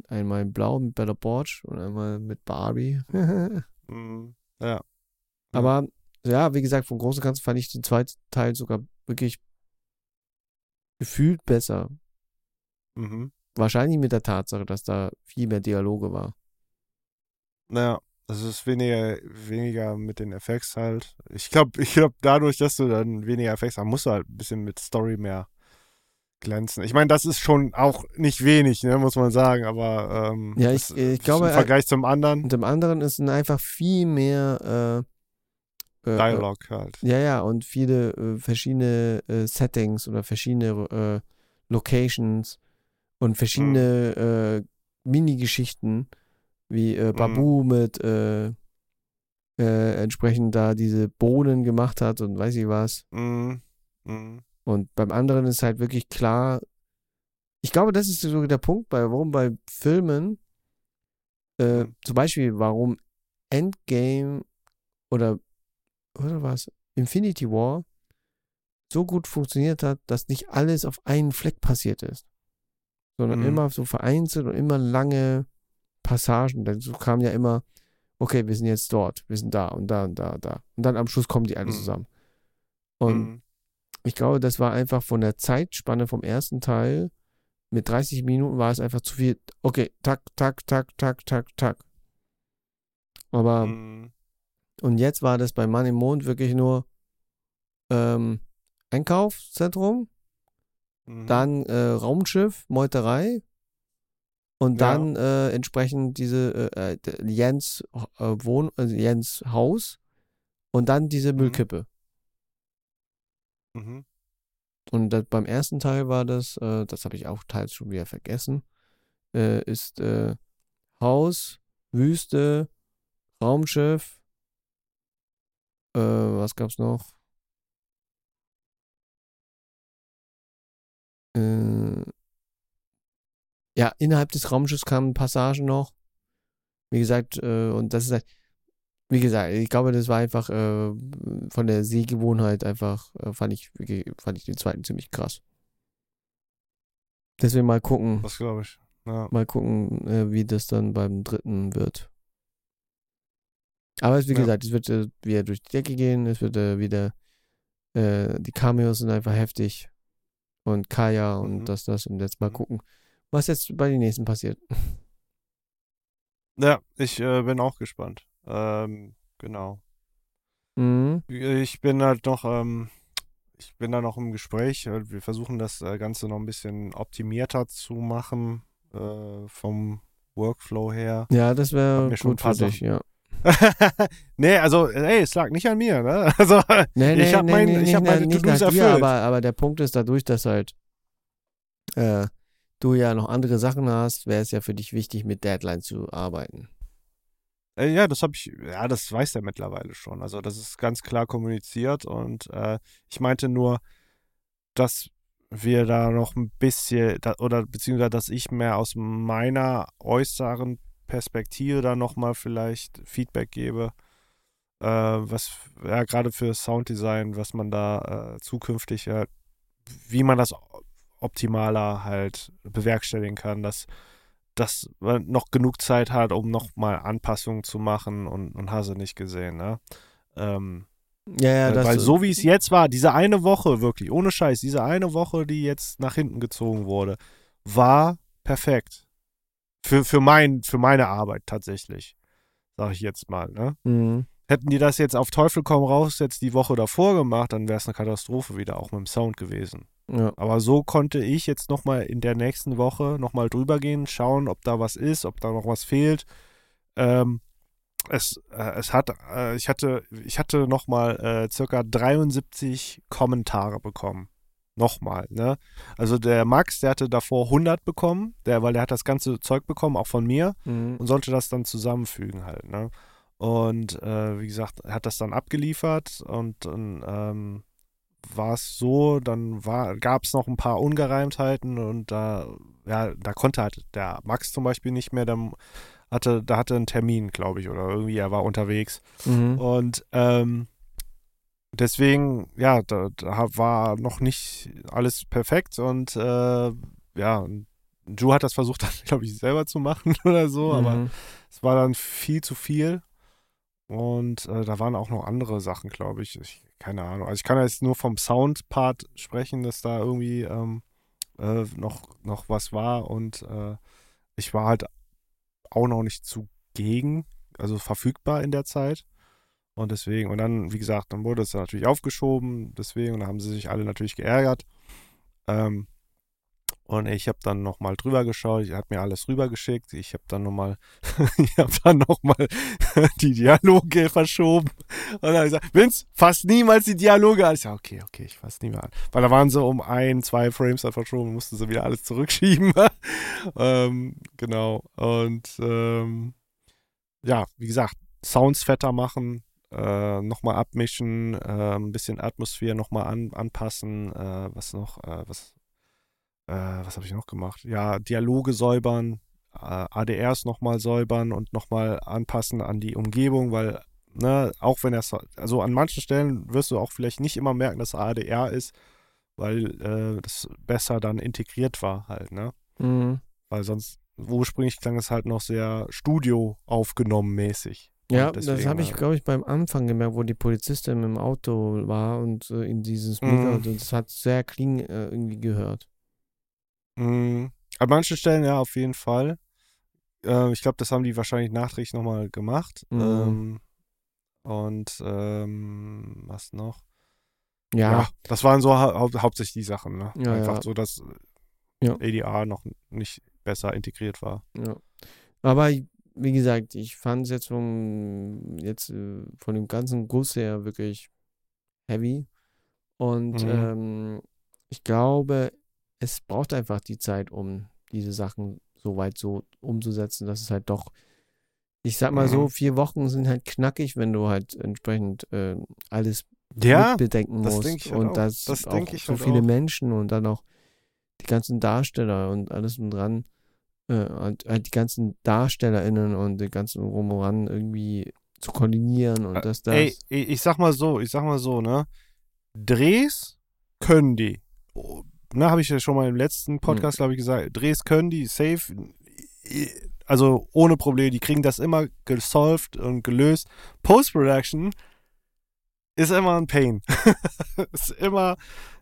C: Einmal in Blau mit Bella Borch und einmal mit Barbie.
B: Mhm. Ja.
C: Aber ja, wie gesagt, vom Großen und Ganzen fand ich den zweiten Teil sogar wirklich gefühlt besser.
B: Mhm.
C: Wahrscheinlich mit der Tatsache, dass da viel mehr Dialoge war.
B: Naja, das ist weniger, weniger mit den Effekts halt. Ich glaube, ich glaub, dadurch, dass du dann weniger Effekts hast, musst du halt ein bisschen mit Story mehr glänzen. Ich meine, das ist schon auch nicht wenig, ne, muss man sagen, aber ähm,
C: Ja,
B: das,
C: ich- ich glaube,
B: im Vergleich zum anderen
C: Und im anderen ist einfach viel mehr äh, äh,
B: Dialog halt.
C: Ja, ja, und viele äh, verschiedene äh, Settings oder verschiedene äh, Locations und verschiedene äh, Mini-Geschichten, wie äh, Babu mit äh, äh, entsprechend da diese Bohnen gemacht hat und weiß ich was.
B: Mhm. Mhm.
C: Und beim anderen ist halt wirklich klar, ich glaube, das ist sogar der Punkt, bei, warum bei Filmen, äh,
B: Mhm.
C: zum Beispiel, warum Endgame oder, oder was, Infinity War so gut funktioniert hat, dass nicht alles auf einen Fleck passiert ist, sondern
B: Mhm.
C: immer so vereinzelt und immer lange Passagen. Dazu kam ja immer, okay, wir sind jetzt dort, wir sind da und da und da und da. Und dann am Schluss kommen die alle
B: Mhm.
C: zusammen. Und
B: Mhm.
C: ich glaube, das war einfach von der Zeitspanne vom ersten Teil mit 30 Minuten war es einfach zu viel. Okay, tak, tak, tak, tak, tak, tak. Aber,
B: Mhm.
C: und jetzt war das bei Mann im Mond wirklich nur ähm, Einkaufszentrum,
B: Mhm.
C: dann äh, Raumschiff, Meuterei und
B: Ja.
C: dann äh, entsprechend diese äh, äh, Jens äh, Wohn, also Jens Haus und dann diese Müllkippe.
B: Mhm.
C: Und das, beim ersten Teil war das, äh, das habe ich auch teils schon wieder vergessen, äh, ist äh, Haus, Wüste, Raumschiff, äh, was gab's noch? Äh, ja, innerhalb des Raumschiffs kamen Passagen noch. Wie gesagt, äh, und das ist halt, wie gesagt, ich glaube, das war einfach äh, von der Sehgewohnheit einfach, äh, fand ich, fand ich den zweiten ziemlich krass. Deswegen mal gucken,
B: Das glaube ich. Ja.
C: mal gucken, äh, wie das dann beim dritten wird. Aber es, wie
B: Ja.
C: gesagt, es wird äh, wieder durch die Decke gehen, es wird äh, wieder, die Cameos sind einfach heftig. Und Kaya und
B: Mhm.
C: das, das. Und jetzt mal
B: Mhm.
C: gucken, was jetzt bei den nächsten passiert.
B: Ja, ich äh, bin auch gespannt. Ähm, genau.
C: Mhm.
B: Ich bin halt noch, ähm, ich bin da noch im Gespräch. äh, Wir versuchen das äh, Ganze noch ein bisschen optimierter zu machen, äh, vom Workflow her.
C: Ja, das wäre gut für dich, ja.
B: nee, also, ey, es lag nicht an mir, ne? Also,
C: Nee,
B: ich habe mein, ich hab meine
C: nicht
B: To-Dos
C: nach dir,
B: erfüllt.
C: aber, aber der Punkt ist dadurch, dass halt äh, du ja noch andere Sachen hast, wäre es ja für dich wichtig, mit Deadline zu arbeiten.
B: Äh, ja, das habe ich, ja, das weiß er mittlerweile schon. Also das ist ganz klar kommuniziert und äh, ich meinte nur, dass wir da noch ein bisschen, da, oder beziehungsweise, dass ich mehr aus meiner äußeren Perspektive da nochmal vielleicht Feedback gebe, äh, was, ja, gerade für Sounddesign, was man da äh, zukünftig, äh, wie man das optimaler halt bewerkstelligen kann, dass dass man noch genug Zeit hat, um nochmal Anpassungen zu machen und, und hast du nicht gesehen, ne? Ähm,
C: Ja, ja,
B: weil,
C: das
B: weil so wie es jetzt war, diese eine Woche wirklich, ohne Scheiß, diese eine Woche, die jetzt nach hinten gezogen wurde, war perfekt. Für, für, mein, für meine Arbeit tatsächlich, sage ich jetzt mal, ne?
C: Mhm.
B: Hätten die das jetzt auf Teufel komm raus jetzt die Woche davor gemacht, dann wäre es eine Katastrophe wieder, auch mit dem Sound gewesen.
C: Ja.
B: Aber so konnte ich jetzt nochmal in der nächsten Woche nochmal drüber gehen, schauen, ob da was ist, ob da noch was fehlt. Ähm, es, äh, es hat, äh, ich hatte, ich hatte nochmal äh, circa 73 Kommentare bekommen. Nochmal, ne? Also der Max, der hatte davor 100 bekommen, der, weil der hat das ganze Zeug bekommen, auch von mir
C: Mhm.
B: und sollte das dann zusammenfügen halt, ne? Und äh, wie gesagt, hat das dann abgeliefert und dann ähm, war es so, dann gab es noch ein paar Ungereimtheiten und da, ja, da konnte halt der Max zum Beispiel nicht mehr, der hatte, da hatte einen Termin, glaube ich, oder irgendwie, er war unterwegs.
C: Mhm.
B: Und ähm, deswegen, ja, da, da war noch nicht alles perfekt und äh, ja, Drew hat das versucht, glaube ich, selber zu machen oder so, aber
C: Mhm.
B: es war dann viel zu viel. Und äh, da waren auch noch andere Sachen, glaube ich. ich. Keine Ahnung. Also ich kann jetzt nur vom Sound-Part sprechen, dass da irgendwie ähm, äh, noch, noch was war. Und äh, ich war halt auch noch nicht zugegen, also verfügbar in der Zeit. Und deswegen, und dann, wie gesagt, dann wurde es natürlich aufgeschoben, deswegen, und da haben sie sich alle natürlich geärgert. Ähm, und ich habe dann nochmal drüber geschaut, er hat mir alles rübergeschickt. Ich habe dann nochmal, ich habe die Dialoge verschoben. Und dann habe ich gesagt, Vince, fass niemals die Dialoge an. Ich sage, okay, okay, ich fass nie mehr an. Weil da waren sie um ein, zwei Frames dann verschoben, mussten sie wieder alles zurückschieben. ähm, genau. Und ähm, ja, wie gesagt, Sounds fetter machen, äh, nochmal abmischen, äh, ein bisschen Atmosphäre nochmal an, anpassen, äh, was noch, äh, was äh, was habe ich noch gemacht? Ja, Dialoge säubern, äh, ADRs nochmal säubern und nochmal anpassen an die Umgebung, weil, ne, auch wenn das, also an manchen Stellen wirst du auch vielleicht nicht immer merken, dass ADR ist, weil äh, das besser dann integriert war halt, ne?
C: Mhm.
B: Weil sonst, ursprünglich klang es halt noch sehr Studio aufgenommen mäßig.
C: Ja, das habe ich,
B: äh,
C: glaube ich, beim Anfang gemerkt, wo die Polizistin im Auto war und äh, in dieses Speaker
B: Mhm.
C: und das hat sehr clean äh, irgendwie gehört.
B: Mhm. An manchen Stellen ja, auf jeden Fall. Äh, ich glaube, das haben die wahrscheinlich nachträglich nochmal gemacht.
C: Mhm.
B: Ähm, und ähm, was noch?
C: Ja,
B: Ja, das waren so hau hau hauptsächlich die Sachen. Ne?
C: Ja,
B: Einfach
C: ja.
B: so, dass
C: Ja.
B: ADR noch nicht besser integriert war.
C: ja. Aber wie gesagt, ich fand es jetzt vom, jetzt, äh, von dem ganzen Guss her wirklich heavy. Und
B: Mhm.
C: ähm, ich glaube, es braucht einfach die Zeit, um diese Sachen so weit so umzusetzen, dass es halt doch, ich sag mal so,
B: Mhm.
C: vier Wochen sind halt knackig, wenn du halt entsprechend äh, alles
B: Ja,
C: mitbedenken
B: das
C: musst.
B: halt
C: und
B: auch.
C: das,
B: Das
C: auch so
B: halt
C: viele
B: auch.
C: Menschen und dann auch die ganzen Darsteller und alles und dran, äh, und halt die ganzen DarstellerInnen und die ganzen Rumoran irgendwie zu koordinieren und das, das.
B: Ey, ich ich sag mal so, ich sag mal so, ne? Drehs können die. Ne, habe ich ja schon mal im letzten Podcast, glaube ich, gesagt. Drehs können die, safe. Also ohne Probleme, die kriegen das immer gesolved und gelöst. Post-Production ist immer ein Pain. ist immer,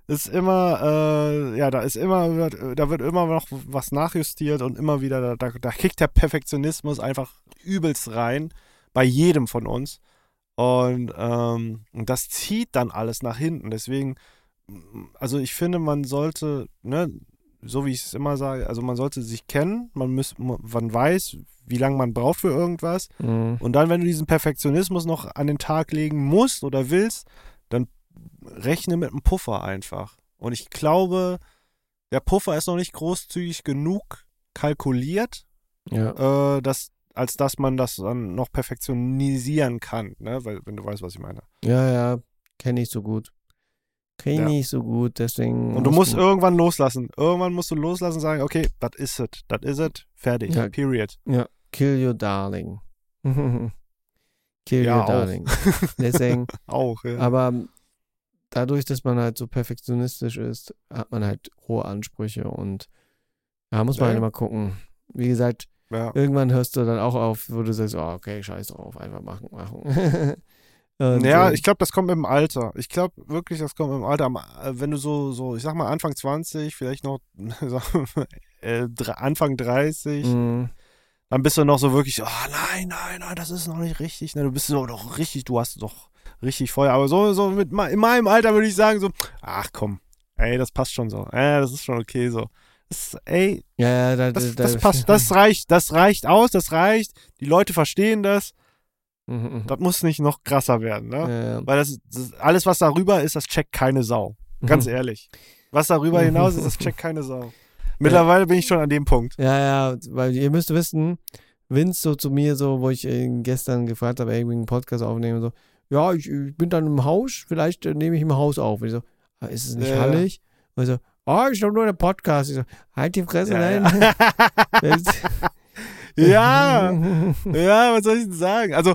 B: ist immer, äh, ja, da ist immer, wird, da wird immer noch was nachjustiert und immer wieder, da, da, kickt der Perfektionismus einfach übelst rein bei jedem von uns. Und ähm, das zieht dann alles nach hinten. Deswegen, also ich finde, man sollte, ne, so wie ich es immer sage, also man sollte sich kennen, man, muss, man weiß, wie lange man braucht für irgendwas.
C: Mhm.
B: Und dann, wenn du diesen Perfektionismus noch an den Tag legen musst oder willst, dann rechne mit einem Puffer einfach. Und ich glaube, der Puffer ist noch nicht großzügig genug kalkuliert,
C: Ja.
B: äh, dass, als dass man das dann noch perfektionisieren kann, ne? Weil, wenn du weißt, was ich meine.
C: Ja, ja, kenne ich so gut. Kenne
B: Ja.
C: ich so gut, deswegen.
B: Und du musst
C: man-
B: irgendwann loslassen. Irgendwann musst du loslassen und sagen, okay, das ist es, das ist es, fertig,
C: Ja.
B: period.
C: Ja, kill your darling. kill
B: Ja,
C: your
B: auch.
C: darling. Deswegen,
B: Auch, ja.
C: aber dadurch, dass man halt so perfektionistisch ist, hat man halt hohe Ansprüche und da muss man halt immer gucken. Wie gesagt, irgendwann hörst du dann auch auf, wo du sagst, oh, okay, scheiß drauf, einfach machen, machen. Und,
B: ja,
C: äh,
B: ich glaube, das kommt mit dem Alter. Ich glaube wirklich, das kommt dem Alter. Äh, Wenn du so, so, ich sag mal, Anfang 20, vielleicht noch äh, Anfang 30,
C: mh,
B: dann bist du noch so wirklich, oh nein, nein, nein, das ist noch nicht richtig. Ne? Du bist so doch richtig, du hast doch richtig Feuer. Aber so, so mit, in meinem Alter würde ich sagen, so, ach komm, ey, das passt schon so. Äh, das ist schon okay so. Das, ey,
C: ja, ja, da,
B: das,
C: da,
B: das passt, das reicht, das reicht aus, das reicht. Die Leute verstehen das.
C: Mhm,
B: Das muss nicht noch krasser werden, ne?
C: ja, ja.
B: Weil das, das alles, was darüber ist, das checkt keine Sau. Ganz
C: Mhm.
B: ehrlich. Was darüber hinaus ist, das checkt keine Sau. Mittlerweile bin ich schon an dem Punkt.
C: Ja, ja, weil ihr müsst wissen, Vince so zu mir so, wo ich gestern gefragt habe, irgendwie einen Podcast aufnehmen, so, ja, ich, ich bin dann im Haus, vielleicht äh, nehme ich im Haus auf. Und ich so, ah, ist es nicht
B: Ja.
C: hallig? Und ich so, oh, ich doch nur ein Podcast. Ich so, halt die Fresse,
B: Ja,
C: nein.
B: ja. ja, was soll ich denn sagen? Also,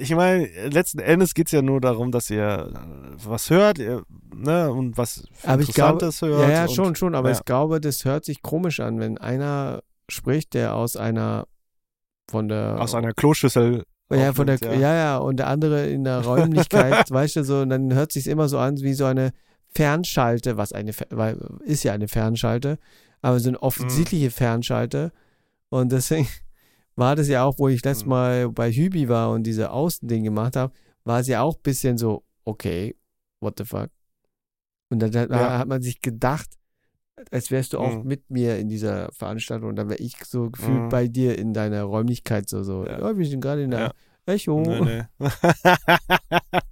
B: ich meine, letzten Endes geht es ja nur darum, dass ihr äh, was hört ihr, ne, und was
C: Aber ich glaube,
B: Interessantes
C: ja,
B: hört.
C: ja,
B: und,
C: schon, schon, aber
B: ja.
C: ich glaube, das hört sich komisch an, wenn einer spricht, der aus einer von der
B: Aus einer Kloschüssel.
C: Ja, von der, ja.
B: ja.
C: ja, und der andere in der Räumlichkeit, weißt du, so, und dann hört sich immer so an wie so eine Fernschalte, was eine, weil, ist ja eine Fernschalte, aber so eine offensichtliche Fernschalte. Und deswegen war das ja auch, wo ich letztes
B: Mhm.
C: Mal bei Hübi war und diese Außending gemacht habe, war es ja auch ein bisschen so, okay, what the fuck. Und dann hat,
B: Ja.
C: hat man sich gedacht, als wärst du auch
B: Mhm.
C: mit mir in dieser Veranstaltung und dann wäre ich so gefühlt
B: Mhm.
C: bei dir in deiner Räumlichkeit so, so, ja,
B: Ja.
C: wir sind gerade in der
B: Ja.
C: Echo.
B: Nee, nee.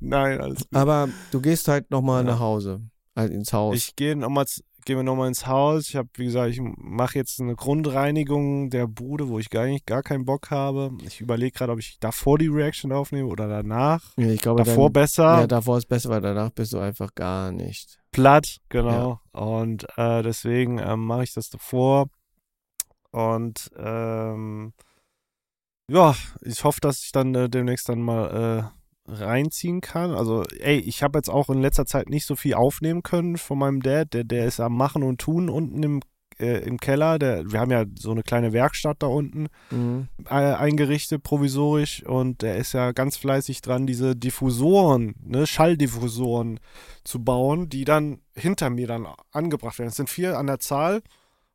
B: Nein, alles gut.
C: Aber du gehst halt nochmal
B: Ja.
C: nach Hause, halt ins Haus.
B: Ich gehe nochmal gehen wir nochmal ins Haus. Ich habe, wie gesagt, ich mache jetzt eine Grundreinigung der Bude, wo ich gar nicht, gar keinen Bock habe. Ich überlege gerade, ob ich davor die Reaction aufnehme oder danach.
C: ja, ich glaube,
B: davor
C: dann,
B: besser,
C: Ja, davor ist besser, weil danach bist du einfach gar nicht.
B: platt, genau. Und äh, deswegen ähm, mache ich das davor. Und ähm, ja, ich hoffe, dass ich dann äh, demnächst dann mal äh, reinziehen kann. Also, ey, ich habe jetzt auch in letzter Zeit nicht so viel aufnehmen können von meinem Dad. Der, der ist am Machen und Tun unten im, äh, im Keller. Der, wir haben ja so eine kleine Werkstatt da unten
C: Mhm.
B: äh, eingerichtet, provisorisch. Und der ist ja ganz fleißig dran, diese Diffusoren, ne, Schalldiffusoren zu bauen, die dann hinter mir dann angebracht werden. Es sind vier an der Zahl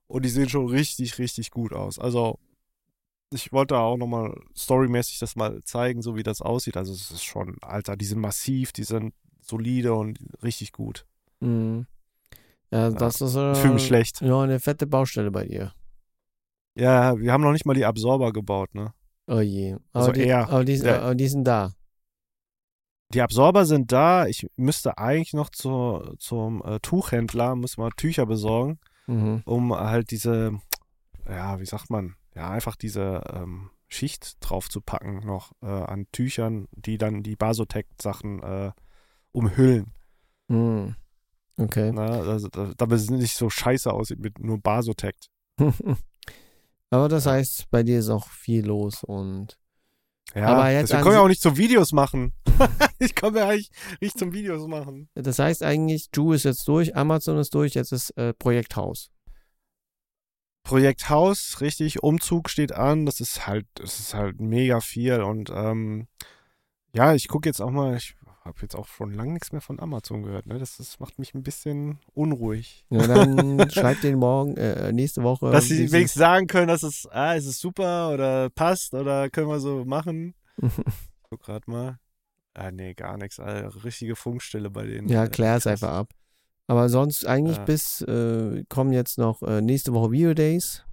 B: und die sehen schon richtig, richtig gut aus. Also ich wollte auch nochmal storymäßig das mal zeigen, so wie das aussieht. Also es ist schon, Alter, die sind massiv, die sind solide und richtig gut.
C: Mhm. Ja, das ist äh,
B: Ich fühle mich schlecht.
C: ja eine fette Baustelle bei dir.
B: Ja, wir haben noch nicht mal die Absorber gebaut, ne?
C: Oh je. Aber,
B: Also
C: die,
B: eher,
C: aber, die,
B: ja.
C: aber die sind da.
B: Die Absorber sind da. Ich müsste eigentlich noch zur, zum äh, Tuchhändler, muss mal Tücher besorgen,
C: Mhm.
B: um halt diese, ja, wie sagt man, ja, einfach diese ähm, Schicht drauf zu packen noch äh, an Tüchern, die dann die Basotec-Sachen äh, umhüllen.
C: Mhm. Okay.
B: Ne? Also, da- damit es nicht so scheiße aussieht mit nur Basotec.
C: aber das heißt, bei dir ist auch viel los und
B: Ja,
C: Aber jetzt
B: deswegen können wir auch nicht zum Videos machen. ich komme ja eigentlich nicht zum Videos machen.
C: das heißt eigentlich, Ju ist jetzt durch, Amazon ist durch, jetzt ist äh, Projekthaus.
B: Projekt Haus, richtig, Umzug steht an. Das ist halt, das ist halt mega viel. Und ähm, ja, ich gucke jetzt auch mal, ich habe jetzt auch schon lange nichts mehr von Amazon gehört. Ne? Das, das macht mich ein bisschen unruhig.
C: Ja, dann schreibt den morgen, äh, nächste Woche.
B: Dass sie wenigstens sagen können, dass es, ah, es ist super oder passt oder können wir so machen. Guck grad mal. Ah, nee, gar nichts. Alter, richtige Funkstille bei denen.
C: Ja,
B: Äh,
C: klär es einfach ab. Aber sonst eigentlich
B: Ja.
C: bis, äh, kommen jetzt noch äh, nächste Woche Video Days.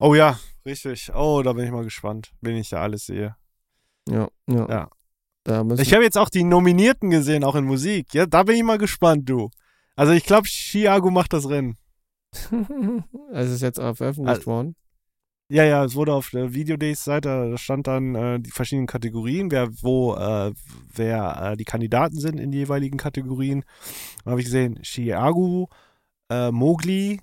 B: Oh ja, richtig. Oh, da bin ich mal gespannt, wenn ich da alles sehe.
C: Ja, ja.
B: Ja. Ich habe jetzt auch die Nominierten gesehen, auch in Musik. Ja, da bin ich mal gespannt, du. Also ich glaube, Chiago macht das Rennen.
C: es ist jetzt veröffentlicht worden.
B: Ja, ja, es wurde auf der Videodays-Seite, da stand dann äh, die verschiedenen Kategorien, wer wo, äh, wer äh, die Kandidaten sind in die jeweiligen Kategorien. Da habe ich gesehen, Chiago, äh, Mowgli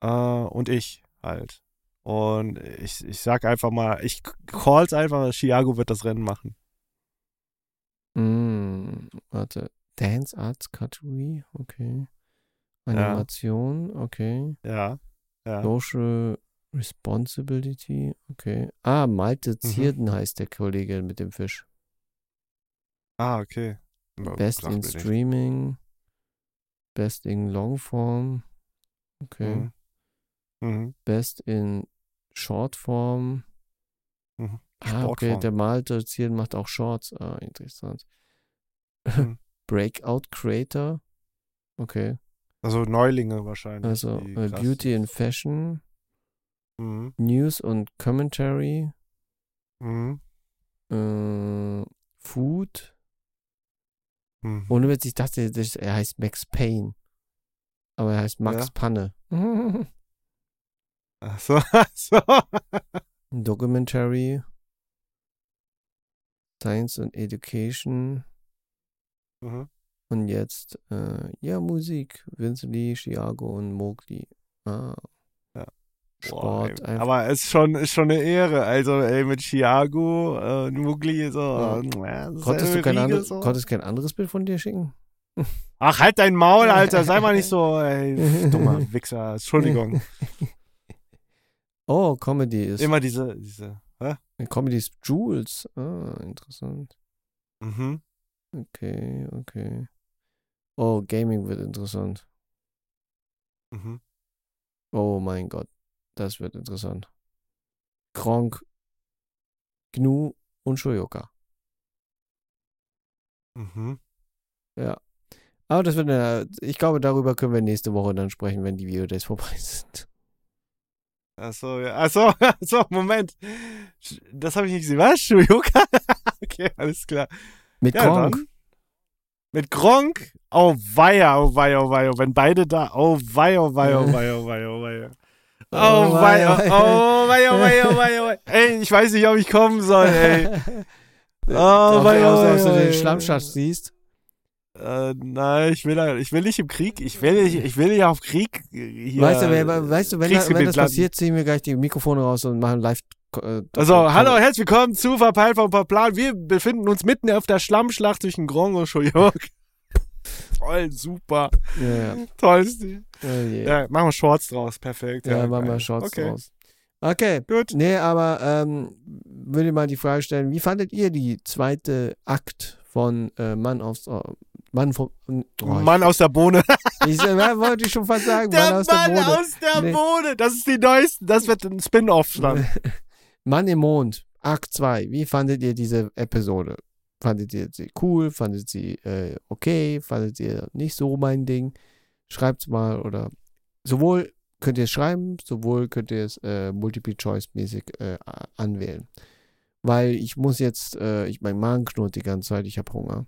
B: äh, und ich halt. Und ich, ich sag einfach mal, ich call's einfach, Chiago wird das Rennen machen.
C: Mm, warte. Dance Arts Category, okay. Animation, okay.
B: Ja, ja.
C: Social Responsibility, okay. Ah, Malte
B: Mhm.
C: Zierden heißt der Kollege mit dem Fisch.
B: Ah, okay. Ja,
C: Best in
B: mir nicht.
C: Streaming, Best in Longform, okay.
B: Mhm. Mhm.
C: Best in Shortform.
B: Mhm.
C: Ah, okay, der Malte Zierden macht auch Shorts. Ah, interessant.
B: Mhm.
C: Breakout Creator, okay.
B: Also Neulinge wahrscheinlich.
C: Also äh, Beauty and
B: sind.
C: Fashion,
B: Mhm.
C: News und Commentary,
B: Mhm.
C: äh, Food.
B: Mhm.
C: Ohne Witz, ich dachte, das, er heißt Max Payne. Aber er heißt Max
B: Ja.
C: Panne.
B: Ach so, ach so.
C: Documentary, Science and Education
B: Mhm.
C: und jetzt, äh, ja, Musik. Vince Lee, Chiago und Mowgli. Ah. Sport.
B: Boah. Aber es ist schon, ist schon eine Ehre. Also, ey, mit Chiago, äh, Mugli, so.
C: Ja.
B: äh,
C: konntest, du kein
B: Riege, so.
C: konntest kein anderes Bild von dir schicken?
B: Ach, halt dein Maul, Alter. Sei mal nicht so, ey, dummer Wichser. Entschuldigung.
C: Oh, Comedy ist.
B: Immer diese, diese, hä?
C: Comedy ist Jules. Ah, interessant.
B: Mhm.
C: Okay, okay. Oh, Gaming wird interessant.
B: Mhm.
C: Oh mein Gott, das wird interessant. Gronk, Gnu und Shoyoka.
B: Mhm.
C: Ja. Aber das wird eine, ich glaube, darüber können wir nächste Woche dann sprechen, wenn die Videodays vorbei sind.
B: Achso, ja. Achso, achso, Moment. Das habe ich nicht gesehen. Was? Shuyoka? okay, alles klar.
C: Mit
B: Ja, dann. Mit Gronk? Oh weia, oh weia, oh weia. Wenn beide da, oh weia, oh weia, oh weia, oh weia, oh weia. Oh
C: Oh, wei,
B: oh weia, oh weia, oh weia, oh weia. Ey, ich weiß nicht, ob ich kommen soll, ey. Oh,
C: Außer,
B: wei, oh, wei,
C: dass du
B: oh,
C: den
B: wei.
C: Schlammschatz siehst.
B: Äh, nein, ich will, da- ich will nicht im Krieg. Ich will, nicht, ich will nicht auf Krieg hier.
C: weißt du, wer, weißt du wenn, da, wenn das passiert, ziehen wir gleich die Mikrofone raus und machen live. Äh,
B: Also, hallo, herzlich willkommen zu Verpeilt vom Verplan. Wir befinden uns mitten auf der Schlammschlacht zwischen Gronk und Shuyok. Toll, super.
C: Ja, ja.
B: Toll ist die.
C: Oh je.
B: Ja, machen wir Shorts draus. Perfekt.
C: Ja, machen wir. Shorts
B: okay.
C: draus. Okay.
B: Gut.
C: Nee, aber ähm, würde mal die Frage stellen, wie fandet ihr die zweite Akt von äh, Mann aufs äh, Mann vom oh,
B: Mann aus der Bohne.
C: ich, äh, wollte ich schon fast sagen,
B: Der
C: Mann aus der Mode.
B: aus der
C: Nee.
B: Bohne. Das ist die neueste. Das wird ein Spin-off dann.
C: Mann im Mond, Akt 2. Wie fandet ihr diese Episode? Fandet ihr sie cool? Fandet sie äh, okay? Fandet ihr nicht so mein Ding? Schreibt's mal oder sowohl könnt ihr es schreiben, sowohl könnt ihr es äh, Multiple-Choice-mäßig äh, anwählen. Weil ich muss jetzt, äh, ich mein Magen knurrt die ganze Zeit, ich habe Hunger.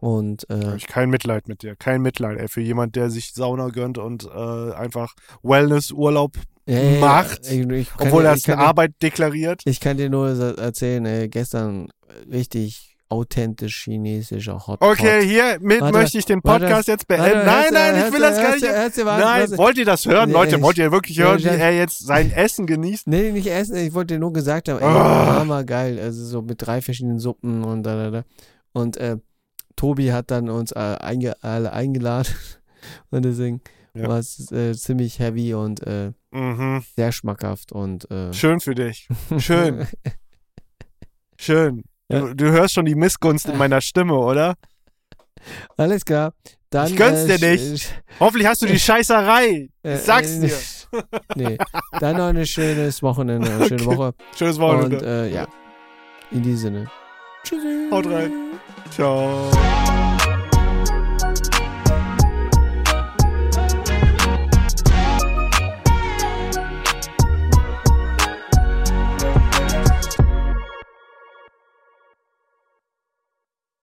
C: Und äh,
B: ich kein Mitleid mit dir. Kein Mitleid, ey. Für jemand, der sich Sauna gönnt und äh, einfach Wellness-Urlaub,
C: ja, ja, ja,
B: macht,
C: ich, ich
B: obwohl
C: dir-
B: er
C: ich
B: es eine Arbeit deklariert.
C: Ich kann dir nur erzählen, äh, gestern richtig authentisch chinesischer Hot
B: Okay, hiermit
C: Warte,
B: möchte ich den
C: warte,
B: Podcast jetzt
C: Warte,
B: beenden. Nein,
C: hörst du-
B: nein, ich will das gar nicht.
C: warte,
B: Nein,
C: warte.
B: wollt ihr das hören,
C: Nee,
B: Leute?
C: ich-
B: Wollt ihr wirklich hören, wie
C: ja.
B: er jetzt sein Essen genießt?
C: Nee, nicht essen, ich wollte dir nur gesagt haben, ey,
B: Ah.
C: hammer geil, also so mit drei verschiedenen Suppen und da, da, da. Und äh, Tobi hat dann uns äh, einge alle eingeladen und deswegen
B: Ja.
C: war es äh, ziemlich heavy und äh,
B: Mhm.
C: sehr schmackhaft und äh,
B: Schön für dich. Schön, schön. Du, du hörst schon die Missgunst in meiner Stimme, oder?
C: Alles klar. Dann,
B: Ich gönn's dir
C: sch-
B: nicht. Hoffentlich hast du die Scheißerei.
C: äh,
B: Ich sag's
C: äh,
B: dir.
C: nee. Dann noch ein schönes Wochenende, eine schöne
B: Okay.
C: Woche.
B: Schönes
C: Und
B: Wochenende.
C: äh, ja, in diesem Sinne. Tschüssi.
B: Haut rein. 叫